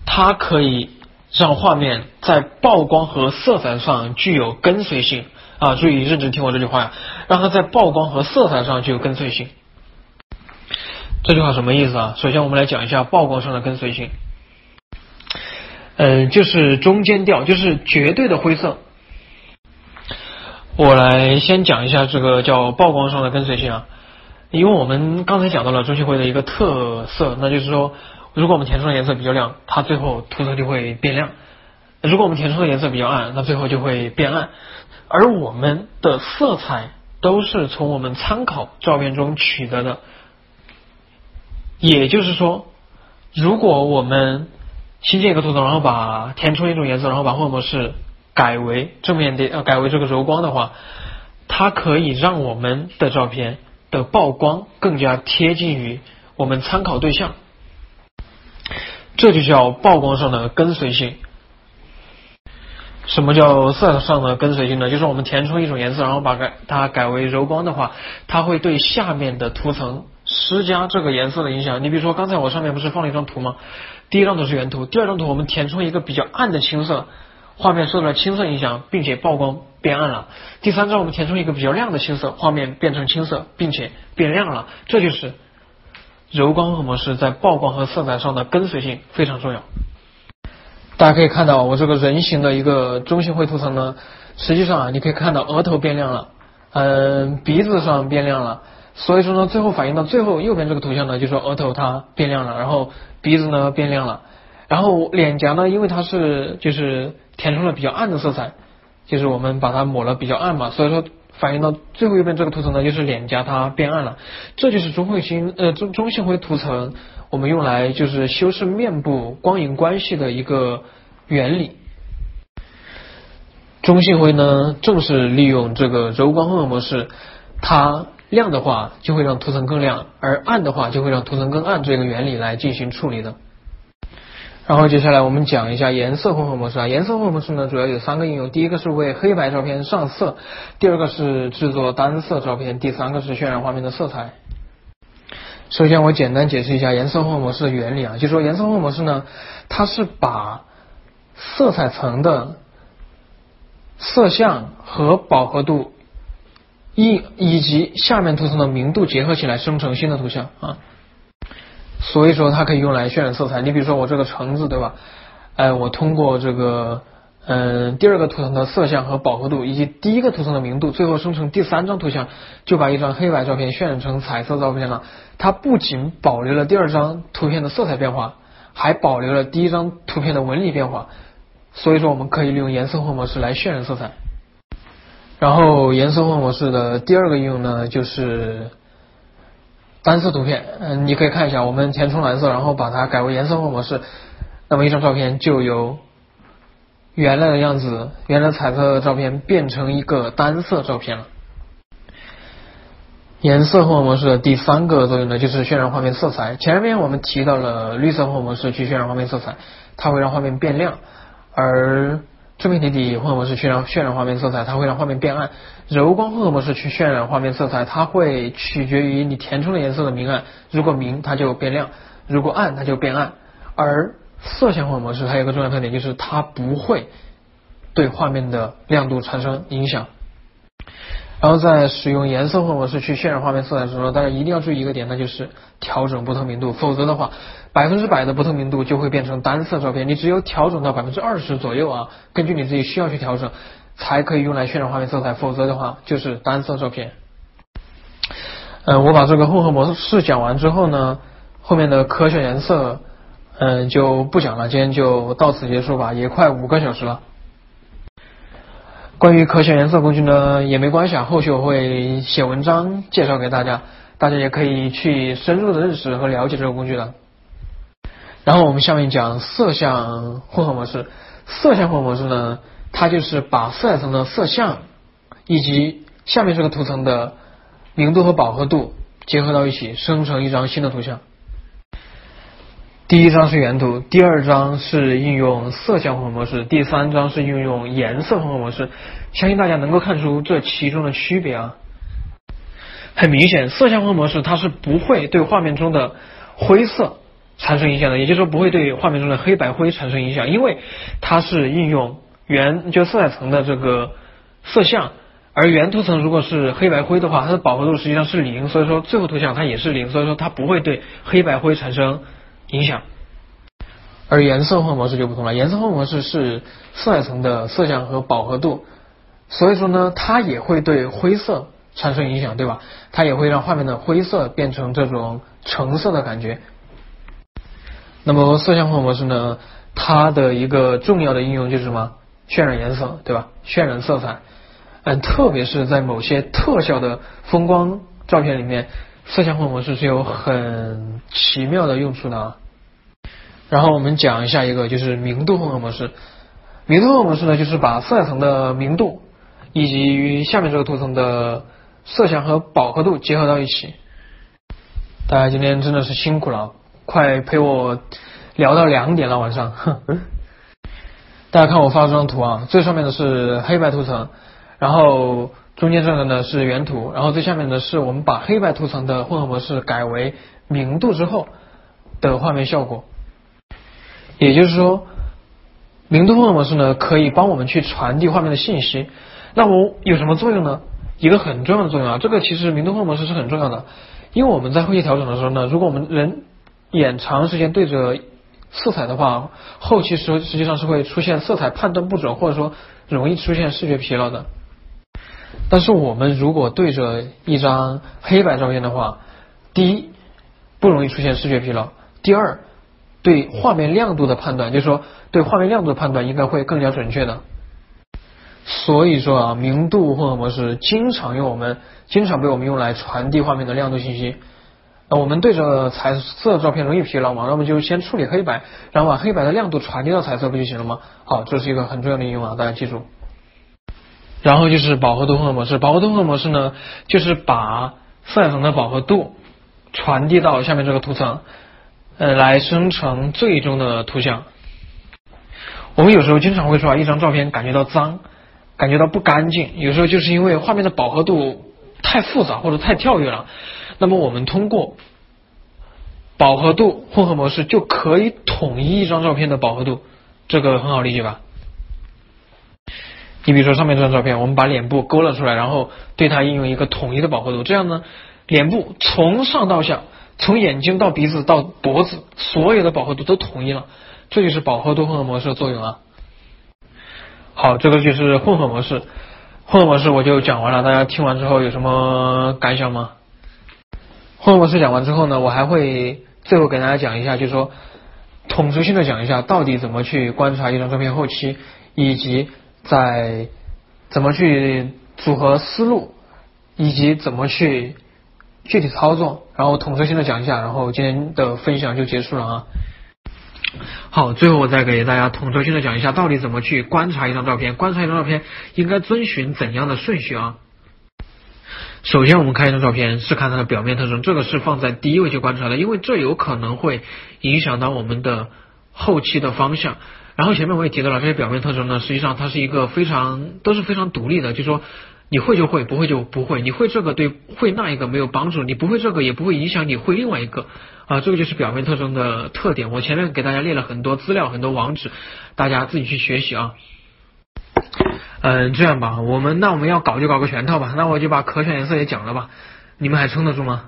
Speaker 2: 它可以让画面在曝光和色彩上具有跟随性啊！注意认真听我这句话呀，让它在曝光和色彩上具有跟随性。这句话什么意思啊？首先我们来讲一下曝光上的跟随性，嗯，就是中间调，就是绝对的灰色。我来先讲一下这个叫曝光上的跟随性啊，因为我们刚才讲到了中性灰的一个特色，那就是说，如果我们填充的颜色比较亮，它最后图层就会变亮。如果我们填充的颜色比较暗，那最后就会变暗。而我们的色彩都是从我们参考照片中取得的，也就是说，如果我们新建一个图层，然后把填充一种颜色，然后把混合模式改为正面的呃改为这个柔光的话，它可以让我们的照片的曝光更加贴近于我们参考对象，这就叫曝光上的跟随性。什么叫色上的跟随性呢？就是我们填充一种颜色，然后把改它改为柔光的话，它会对下面的图层施加这个颜色的影响。你比如说刚才我上面不是放了一张图吗？第一张图是原图，第二张图我们填充一个比较暗的青色，画面受到了青色影响，并且曝光变暗了。第三张我们填充一个比较亮的青色，画面变成青色，并且变亮了。这就是柔光和模式在曝光和色彩上的跟随性非常重要。大家可以看到，我这个人形的一个中心绘图层呢，实际上啊，你可以看到额头变亮了，嗯，鼻子上变亮了，所以说呢，最后反映到最后右边这个图像呢，就说额头它变亮了，然后鼻子呢变亮了，然后脸颊呢，因为它是就是填充了比较暗的色彩，就是我们把它抹了比较暗嘛，所以说反映到最后右边这个图层呢，就是脸颊它变暗了，这就是中绘星呃中中性灰图层。我们用来就是修饰面部光影关系的一个原理。中性灰呢，正是利用这个柔光混合模式，它亮的话就会让图层更亮，而暗的话就会让图层更暗这个原理来进行处理的。然后接下来我们讲一下颜色混合模式啊，颜色混合模式呢主要有三个应用，第一个是为黑白照片上色，第二个是制作单色照片，第三个是渲染画面的色彩。首先，我简单解释一下颜色混合模式的原理啊，就说颜色混合模式呢，它是把色彩层的色相和饱和度以以及下面图层的明度结合起来生成新的图像啊，所以说它可以用来渲染色彩。你比如说我这个橙子对吧？哎，我通过这个。嗯，第二个图层的色相和饱和度，以及第一个图层的明度，最后生成第三张图像，就把一张黑白照片渲染成彩色照片了。它不仅保留了第二张图片的色彩变化，还保留了第一张图片的纹理变化。所以说，我们可以利用颜色混合模式来渲染色彩。然后，颜色混合模式的第二个应用呢，就是单色图片。嗯，你可以看一下，我们填充蓝色，然后把它改为颜色混合模式，那么一张照片就由。原来的样子，原来彩色的照片变成一个单色照片了。颜色混合模式的第三个作用呢，就是渲染画面色彩。前面我们提到了绿色混合模式去渲染画面色彩，它会让画面变亮；而正面体混合模式渲染渲染画面色彩，它会让画面变暗。柔光混合模式去渲染画面色彩，它会取决于你填充的颜色的明暗，如果明它就变亮，如果暗它就变暗。而色相混合模式还有个重要特点，就是它不会对画面的亮度产生影响。然后在使用颜色混合模式去渲染画面色彩的时候，大家一定要注意一个点，那就是调整不透明度，否则的话，百分之百的不透明度就会变成单色照片。你只有调整到百分之二十左右啊，根据你自己需要去调整，才可以用来渲染画面色彩，否则的话就是单色照片。嗯，我把这个混合模式讲完之后呢，后面的可选颜色。嗯，就不讲了，今天就到此结束吧，也快五个小时了。关于可选颜色工具呢，也没关系啊，后续我会写文章介绍给大家，大家也可以去深入的认识和了解这个工具的。然后我们下面讲色相混合模式，色相混合模式呢，它就是把色彩层的色相以及下面这个图层的明度和饱和度结合到一起，生成一张新的图像。第一张是原图，第二张是应用色相混合模式，第三张是运用颜色混合模式。相信大家能够看出这其中的区别啊。很明显，色相混合模式它是不会对画面中的灰色产生影响的，也就是说不会对画面中的黑白灰产生影响，因为它是应用原就色彩层的这个色相，而原图层如果是黑白灰的话，它的饱和度实际上是零，所以说最后图像它也是零，所以说它不会对黑白灰产生。影响，而颜色混合模式就不同了。颜色混合模式是色彩层的色相和饱和度，所以说呢，它也会对灰色产生影响，对吧？它也会让画面的灰色变成这种橙色的感觉。那么色相混合模式呢，它的一个重要的应用就是什么？渲染颜色，对吧？渲染色彩，嗯，特别是在某些特效的风光照片里面，色相混合模式是有很奇妙的用处的啊。然后我们讲一下一个，就是明度混合模式。明度混合模式呢，就是把色彩层的明度以及与下面这个图层的色相和饱和度结合到一起。大家今天真的是辛苦了，快陪我聊到两点了晚上。大家看我发这张图啊，最上面的是黑白图层，然后中间这个呢是原图，然后最下面的是我们把黑白图层的混合模式改为明度之后的画面效果。也就是说，明度混合模式呢可以帮我们去传递画面的信息。那我有什么作用呢？一个很重要的作用啊，这个其实明度混合模式是很重要的。因为我们在后期调整的时候呢，如果我们人眼长时间对着色彩的话，后期实实际上是会出现色彩判断不准，或者说容易出现视觉疲劳的。但是我们如果对着一张黑白照片的话，第一不容易出现视觉疲劳，第二对画面亮度的判断，就是说对画面亮度的判断应该会更加准确的。所以说啊，明度混合模式经常用我们经常被我们用来传递画面的亮度信息。呃，我们对着彩色照片容易疲劳嘛，那么就先处理黑白，然后把黑白的亮度传递到彩色不就行了吗？好，这是一个很重要的应用啊，大家记住。然后就是饱和度混合模式，饱和度混合模式呢，就是把色彩层的饱和度传递到下面这个图层，呃，来生成最终的图像。我们有时候经常会说啊，一张照片感觉到脏。感觉到不干净，有时候就是因为画面的饱和度太复杂或者太跳跃了。那么我们通过饱和度混合模式就可以统一一张照片的饱和度，这个很好理解吧？你比如说上面这张照片，我们把脸部勾勒出来，然后对它应用一个统一的饱和度，这样呢，脸部从上到下，从眼睛到鼻子到脖子，所有的饱和度都统一了，这就是饱和度混合模式的作用啊。好，这个就是混合模式。混合模式我就讲完了，大家听完之后有什么感想吗？混合模式讲完之后呢，我还会最后给大家讲一下，就是说统筹性的讲一下，到底怎么去观察一张照片后期，以及在怎么去组合思路，以及怎么去具体操作，然后统筹性的讲一下，然后今天的分享就结束了啊。好，最后我再给大家统筹性的讲一下，到底怎么去观察一张照片，观察一张照片应该遵循怎样的顺序啊？首先，我们看一张照片是看它的表面特征，这个是放在第一位去观察的，因为这有可能会影响到我们的后期的方向。然后前面我也提到了，这些表面特征呢，实际上它是一个非常都是非常独立的，就说。你会就会，不会就不会。你会这个对会那一个没有帮助，你不会这个也不会影响你会另外一个啊。这个就是表面特征的特点。我前面给大家列了很多资料，很多网址，大家自己去学习啊。嗯，这样吧，我们那我们要搞就搞个全套吧。那我就把可选颜色也讲了吧。你们还撑得住吗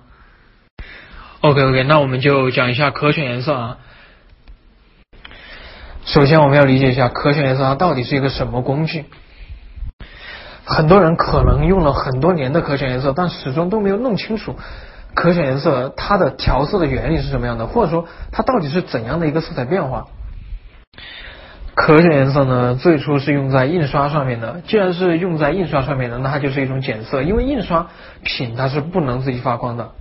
Speaker 2: ？OK OK，那我们就讲一下可选颜色啊。首先我们要理解一下可选颜色它到底是一个什么工具。很多人可能用了很多年的可选颜色，但始终都没有弄清楚可选颜色它的调色的原理是什么样的，或者说它到底是怎样的一个色彩变化。可选颜色呢，最初是用在印刷上面的。既然是用在印刷上面的，那它就是一种减色，因为印刷品它是不能自己发光的。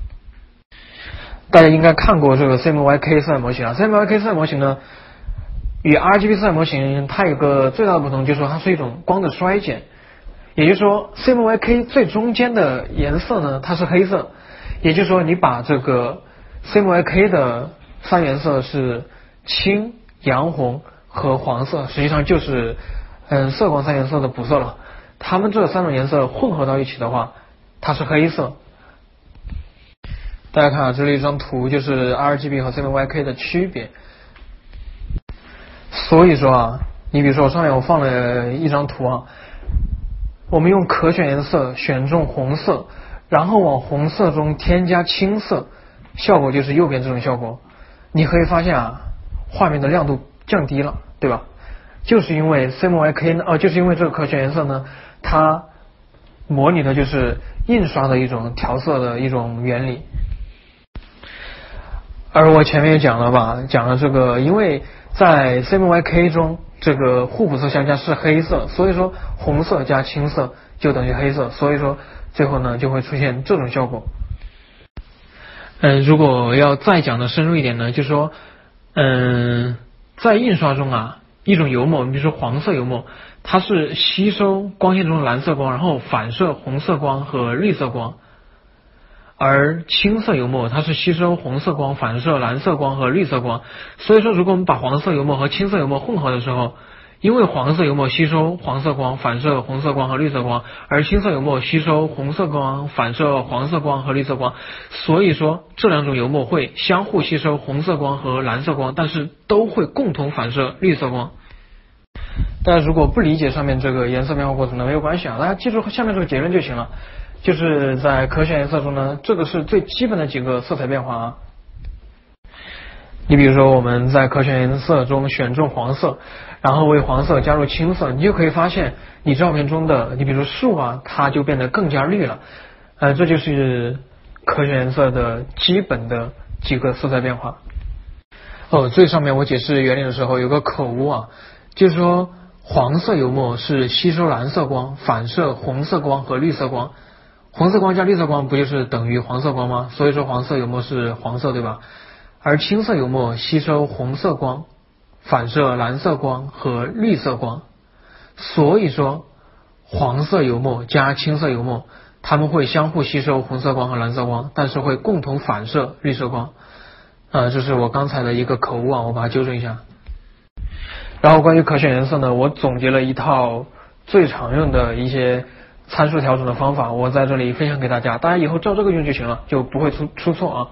Speaker 2: 大家应该看过这个 CMYK 色彩模型啊，CMYK 色彩模型呢，与 RGB 色彩模型它有个最大的不同，就是说它是一种光的衰减。也就是说，CMYK 最中间的颜色呢，它是黑色。也就是说，你把这个 CMYK 的三原色是青、洋红和黄色，实际上就是嗯色光三原色的补色了。它们这三种颜色混合到一起的话，它是黑色。大家看啊，这里一张图，就是 RGB 和 CMYK 的区别。所以说啊，你比如说我上面我放了一张图啊。我们用可选颜色选中红色，然后往红色中添加青色，效果就是右边这种效果。你可以发现啊，画面的亮度降低了，对吧？就是因为 CMYK 呢，哦，就是因为这个可选颜色呢，它模拟的就是印刷的一种调色的一种原理。而我前面也讲了吧，讲了这个，因为在 CMYK 中，这个互补色相加是黑色，所以说红色加青色就等于黑色，所以说最后呢就会出现这种效果。嗯，如果要再讲的深入一点呢，就是说，嗯，在印刷中啊，一种油墨，比如说黄色油墨，它是吸收光线中的蓝色光，然后反射红色光和绿色光。而青色油墨它是吸收红色光，反射蓝色光和绿色光。所以说，如果我们把黄色油墨和青色油墨混合的时候，因为黄色油墨吸收黄色光，反射红色光和绿色光，而青色油墨吸收红色光，反射黄色光和绿色光。所以说，这两种油墨会相互吸收红色光和蓝色光，但是都会共同反射绿色光。大家如果不理解上面这个颜色变化过程呢，没有关系啊，大家记住下面这个结论就行了。就是在可选颜色中呢，这个是最基本的几个色彩变化啊。你比如说我们在可选颜色中选中黄色，然后为黄色加入青色，你就可以发现你照片中的，你比如树啊，它就变得更加绿了。呃，这就是可选颜色的基本的几个色彩变化。哦，最上面我解释原理的时候有个口误啊，就是说黄色油墨是吸收蓝色光，反射红色光和绿色光。红色光加绿色光不就是等于黄色光吗？所以说黄色油墨是黄色，对吧？而青色油墨吸收红色光，反射蓝色光和绿色光。所以说黄色油墨加青色油墨，它们会相互吸收红色光和蓝色光，但是会共同反射绿色光。呃，这是我刚才的一个口误啊，我把它纠正一下。然后关于可选颜色呢，我总结了一套最常用的一些。参数调整的方法，我在这里分享给大家，大家以后照这个用就行了，就不会出出错啊。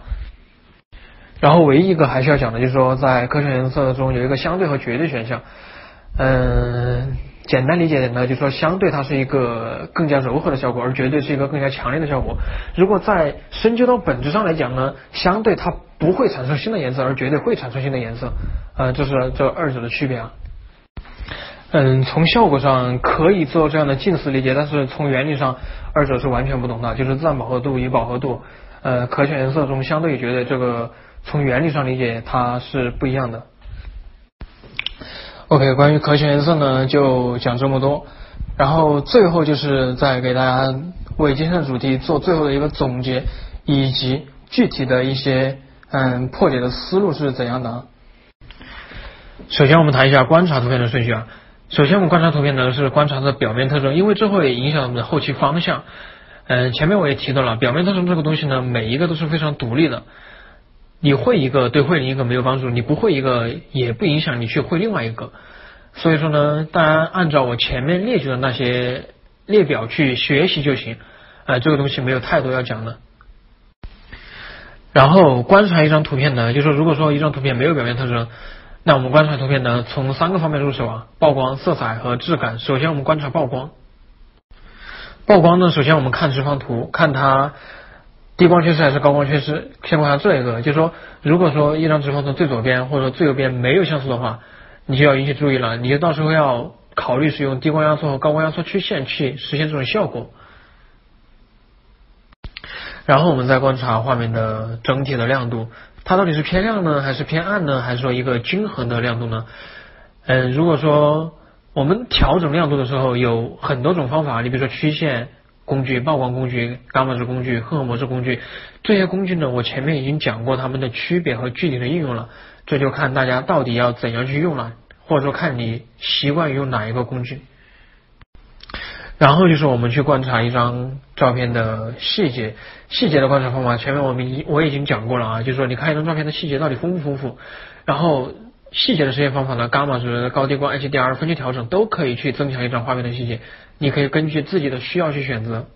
Speaker 2: 然后唯一一个还需要讲的就是说，在可选颜色中有一个相对和绝对选项。嗯，简单理解点呢，就是说相对它是一个更加柔和的效果，而绝对是一个更加强烈的效果。如果在深究到本质上来讲呢，相对它不会产生新的颜色，而绝对会产生新的颜色。呃，这是这二者的区别啊。嗯，从效果上可以做这样的近似理解，但是从原理上，二者是完全不同的。就是自然饱和度与饱和度，呃，可选颜色中相对觉得这个从原理上理解它是不一样的。OK，关于可选颜色呢，就讲这么多。然后最后就是再给大家为今天的主题做最后的一个总结，以及具体的一些嗯破解的思路是怎样的。首先，我们谈一下观察图片的顺序啊。首先，我们观察图片呢是观察的表面特征，因为这会影响我们的后期方向。嗯，前面我也提到了，表面特征这个东西呢，每一个都是非常独立的。你会一个对会另一个没有帮助，你不会一个也不影响你去会另外一个。所以说呢，大家按照我前面列举的那些列表去学习就行。呃，这个东西没有太多要讲的。然后观察一张图片呢，就说如果说一张图片没有表面特征。那我们观察图片呢，从三个方面入手啊，曝光、色彩和质感。首先我们观察曝光，曝光呢，首先我们看直方图，看它低光缺失还是高光缺失。先观察这一个，就是说，如果说一张直方图最左边或者说最右边没有像素的话，你就要引起注意了，你就到时候要考虑使用低光压缩和高光压缩曲线去实现这种效果。然后我们再观察画面的整体的亮度。它到底是偏亮呢，还是偏暗呢，还是说一个均衡的亮度呢？嗯，如果说我们调整亮度的时候有很多种方法，你比如说曲线工具、曝光工具、伽马值工具、混合模式工具，这些工具呢，我前面已经讲过它们的区别和具体的应用了，这就看大家到底要怎样去用了，或者说看你习惯于用哪一个工具。然后就是我们去观察一张照片的细节，细节的观察方法，前面我们已我已经讲过了啊，就是说你看一张照片的细节到底丰不丰富，然后细节的实现方法呢，伽马值、高低光、HDR 分区调整都可以去增强一张画面的细节，你可以根据自己的需要去选择。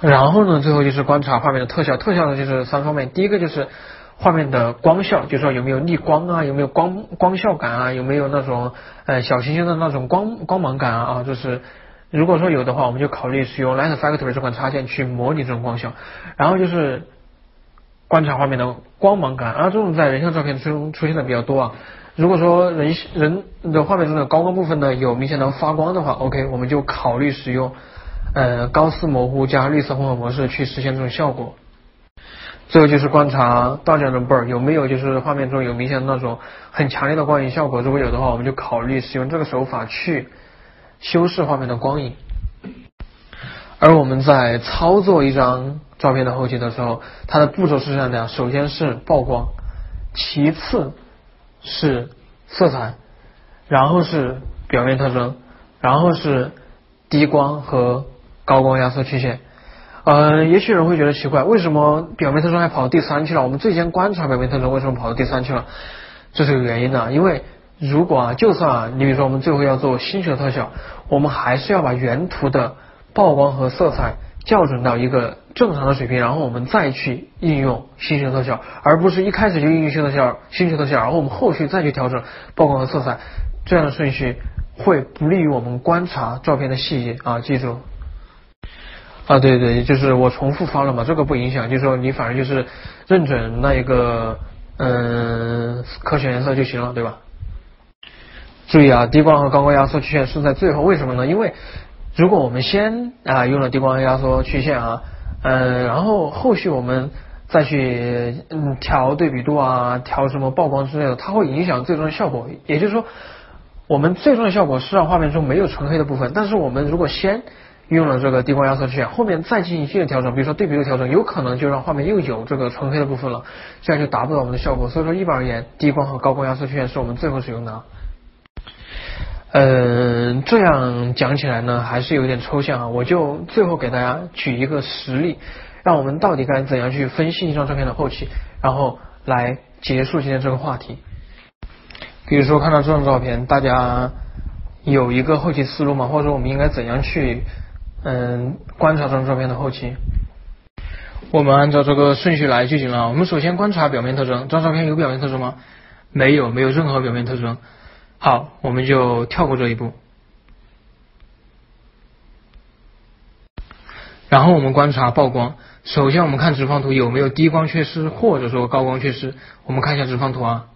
Speaker 2: 然后呢，最后就是观察画面的特效，特效呢就是三方面，第一个就是画面的光效，就是说有没有逆光啊，有没有光光效感啊，有没有那种呃小行星的那种光光芒感啊，就是。如果说有的话，我们就考虑使用 Light Factory 这款插件去模拟这种光效，然后就是观察画面的光芒感，而这种在人像照片中出现的比较多啊。如果说人人的画面中的高光部分呢有明显的发光的话，OK，我们就考虑使用呃高斯模糊加绿色混合模式去实现这种效果。最后就是观察倒降的 blur 有没有就是画面中有明显的那种很强烈的光影效果，如果有的话，我们就考虑使用这个手法去修饰画面的光影。而我们在操作一张照片的后期的时候，它的步骤是这样的：首先是曝光，其次是色彩，然后是表面特征，然后是低光和高光压缩曲线。呃，也许人会觉得奇怪，为什么表面特征还跑到第三去了？我们最先观察表面特征，为什么跑到第三去了？这是有原因的，因为如果啊，就算啊，你比如说我们最后要做星学特效，我们还是要把原图的。曝光和色彩校准到一个正常的水平，然后我们再去应用星学特效，而不是一开始就应用星学特效，星学特效，然后我们后续再去调整曝光和色彩，这样的顺序会不利于我们观察照片的细节啊！记住啊，对对，就是我重复发了嘛，这个不影响，就是说你反正就是认准那一个嗯可选颜色就行了，对吧？注意啊，低光和高光压缩曲线是在最后，为什么呢？因为如果我们先啊用了低光压缩曲线啊，嗯，然后后续我们再去嗯调对比度啊，调什么曝光之类的，它会影响最终的效果。也就是说，我们最终的效果是让画面中没有纯黑的部分。但是我们如果先用了这个低光压缩曲线，后面再进行一系列调整，比如说对比度调整，有可能就让画面又有这个纯黑的部分了，这样就达不到我们的效果。所以说一般而言，低光和高光压缩曲线是我们最后使用的。嗯，这样讲起来呢，还是有点抽象啊。我就最后给大家举一个实例，让我们到底该怎样去分析一张照片的后期，然后来结束今天这个话题。比如说看到这张照片，大家有一个后期思路吗？或者说我们应该怎样去嗯观察这张照片的后期？我们按照这个顺序来就行了。我们首先观察表面特征，这张照片有表面特征吗？没有，没有任何表面特征。好，我们就跳过这一步。然后我们观察曝光。首先我们看直方图有没有低光缺失或者说高光缺失。我们看一下直方图啊，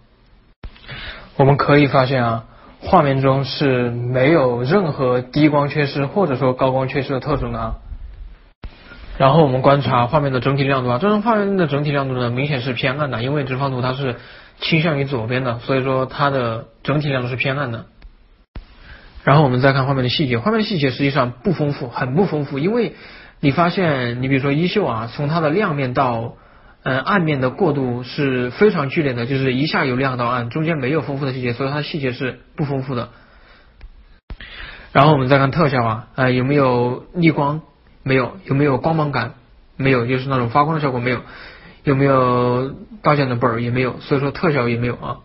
Speaker 2: 我们可以发现啊，画面中是没有任何低光缺失或者说高光缺失的特征的啊。然后我们观察画面的整体亮度啊，这张画面的整体亮度呢明显是偏暗的，因为直方图它是。倾向于左边的，所以说它的整体亮度是偏暗的。然后我们再看画面的细节，画面细节实际上不丰富，很不丰富。因为你发现，你比如说衣袖啊，从它的亮面到嗯暗面的过渡是非常剧烈的，就是一下由亮到暗，中间没有丰富的细节，所以它的细节是不丰富的。然后我们再看特效啊，呃有没有逆光？没有。有没有光芒感？没有，就是那种发光的效果没有。有没有搭建的本儿也没有，所以说特效也没有啊。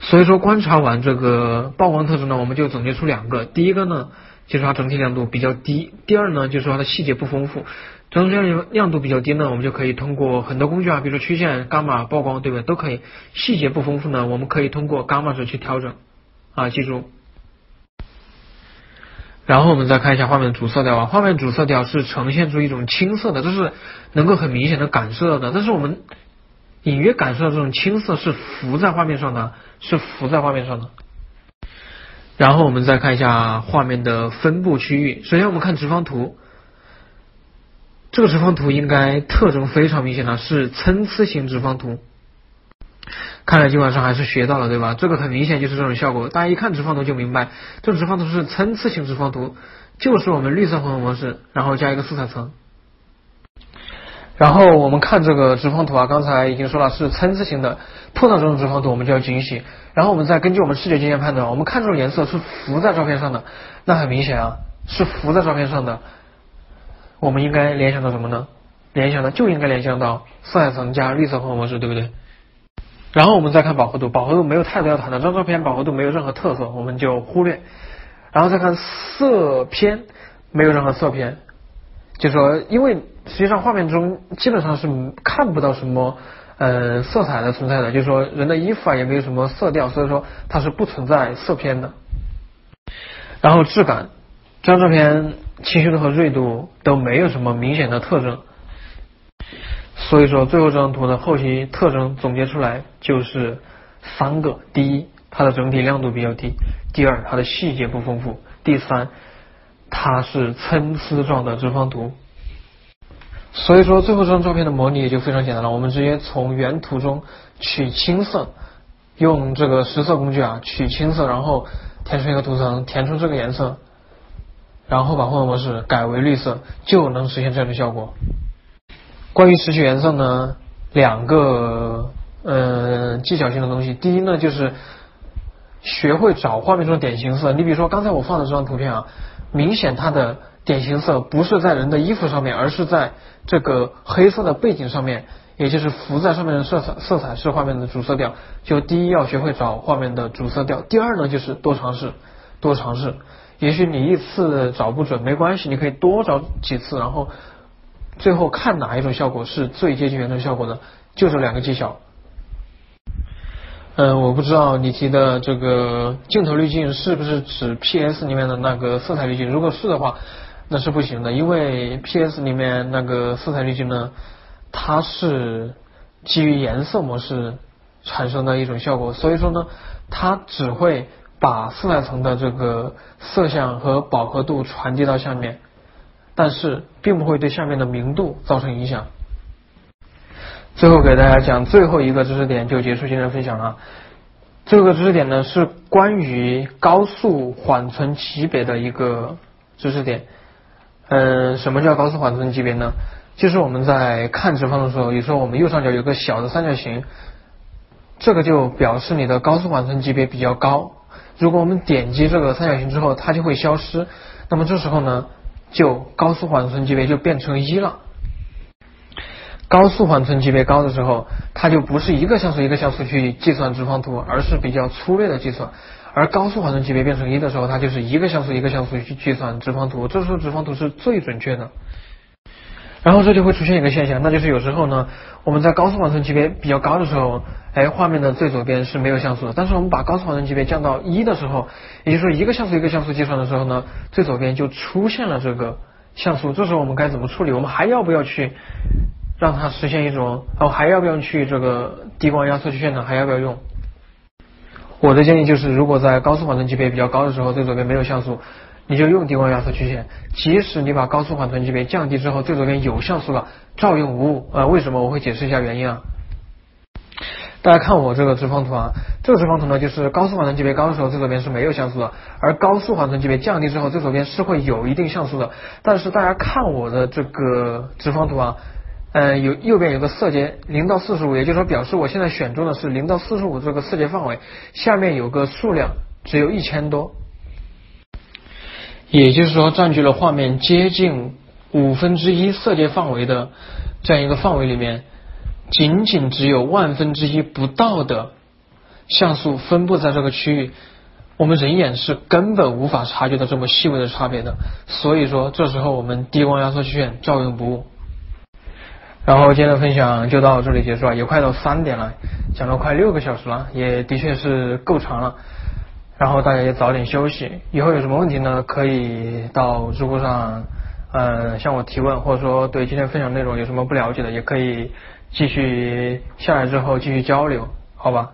Speaker 2: 所以说观察完这个曝光特征呢，我们就总结出两个，第一个呢就是它整体亮度比较低，第二呢就是它的细节不丰富。整体亮亮度比较低呢，我们就可以通过很多工具啊，比如说曲线、伽马、曝光，对不对？都可以。细节不丰富呢，我们可以通过伽马值去调整啊，记住。然后我们再看一下画面主色调啊，画面主色调是呈现出一种青色的，这是能够很明显的感受到的。但是我们隐约感受到这种青色是浮在画面上的，是浮在画面上的。然后我们再看一下画面的分布区域，首先我们看直方图，这个直方图应该特征非常明显的是参差型直方图。看来今晚上还是学到了，对吧？这个很明显就是这种效果，大家一看直方图就明白，这直方图是参差型直方图，就是我们绿色混合模式，然后加一个色彩层。然后我们看这个直方图啊，刚才已经说了是参差型的，碰到这种直方图我们就要警醒。然后我们再根据我们视觉经验判断，我们看这种颜色是浮在照片上的，那很明显啊，是浮在照片上的，我们应该联想到什么呢？联想的就应该联想到色彩层加绿色混合模式，对不对？然后我们再看饱和度，饱和度没有太多要谈的，这张照片饱和度没有任何特色，我们就忽略。然后再看色偏，没有任何色偏，就说因为实际上画面中基本上是看不到什么呃色彩的存在的，就是说人的衣服啊也没有什么色调，所以说它是不存在色偏的。然后质感，这张照片清晰度和锐度都没有什么明显的特征。所以说，最后这张图的后期特征总结出来就是三个：第一，它的整体亮度比较低；第二，它的细节不丰富；第三，它是参差状的直方图。所以说最后这张照片的模拟也就非常简单了，我们直接从原图中取青色，用这个实色工具啊取青色，然后填充一个图层，填充这个颜色，然后把混合模式改为绿色，就能实现这样的效果。关于拾取颜色呢，两个嗯技巧性的东西，第一呢就是学会找画面中的典型色。你比如说刚才我放的这张图片啊，明显它的典型色不是在人的衣服上面，而是在这个黑色的背景上面，也就是浮在上面的色彩色彩是画面的主色调。就第一要学会找画面的主色调，第二呢就是多尝试，多尝试。也许你一次找不准没关系，你可以多找几次，然后。最后看哪一种效果是最接近原的效果的，就这两个技巧。嗯，我不知道你提的这个镜头滤镜是不是指 PS 里面的那个色彩滤镜？如果是的话，那是不行的，因为 PS 里面那个色彩滤镜呢，它是基于颜色模式产生的一种效果，所以说呢，它只会把色彩层的这个色相和饱和度传递到下面。但是并不会对下面的明度造成影响。最后给大家讲最后一个知识点就结束今天的分享了。这个知识点呢是关于高速缓存级别的一个知识点。嗯，什么叫高速缓存级别呢？就是我们在看直方的时候，有时候我们右上角有个小的三角形，这个就表示你的高速缓存级别比较高。如果我们点击这个三角形之后，它就会消失。那么这时候呢？就高速缓存级别就变成一了。高速缓存级别高的时候，它就不是一个像素一个像素去计算直方图，而是比较粗略的计算。而高速缓存级别变成一的时候，它就是一个像素一个像素去计算直方图，这时候直方图是最准确的。然后这就会出现一个现象，那就是有时候呢，我们在高速缓存级别比较高的时候，哎，画面的最左边是没有像素的。但是我们把高速缓存级别降到一的时候，也就是说一个像素一个像素计算的时候呢，最左边就出现了这个像素。这时候我们该怎么处理？我们还要不要去让它实现一种？哦，还要不要去这个低光压缩曲线呢？还要不要用？我的建议就是，如果在高速缓存级别比较高的时候，最左边没有像素。你就用低光压缩曲线，即使你把高速缓存级别降低之后，最左边有像素了，照用无误。呃，为什么？我会解释一下原因啊。大家看我这个直方图啊，这个直方图呢，就是高速缓存级别高的时候，最左边是没有像素的，而高速缓存级别降低之后，最左边是会有一定像素的。但是大家看我的这个直方图啊，嗯，有右边有个色阶零到四十五，也就是说表示我现在选中的是零到四十五这个色阶范围，下面有个数量只有一千多。也就是说，占据了画面接近五分之一色阶范围的这样一个范围里面，仅仅只有万分之一不到的像素分布在这个区域，我们人眼是根本无法察觉到这么细微的差别的。所以说，这时候我们低光压缩曲线照用不误。然后今天的分享就到这里结束了，也快到三点了，讲了快六个小时了，也的确是够长了。然后大家也早点休息。以后有什么问题呢？可以到知乎上，嗯，向我提问，或者说对今天分享内容有什么不了解的，也可以继续下来之后继续交流，好吧？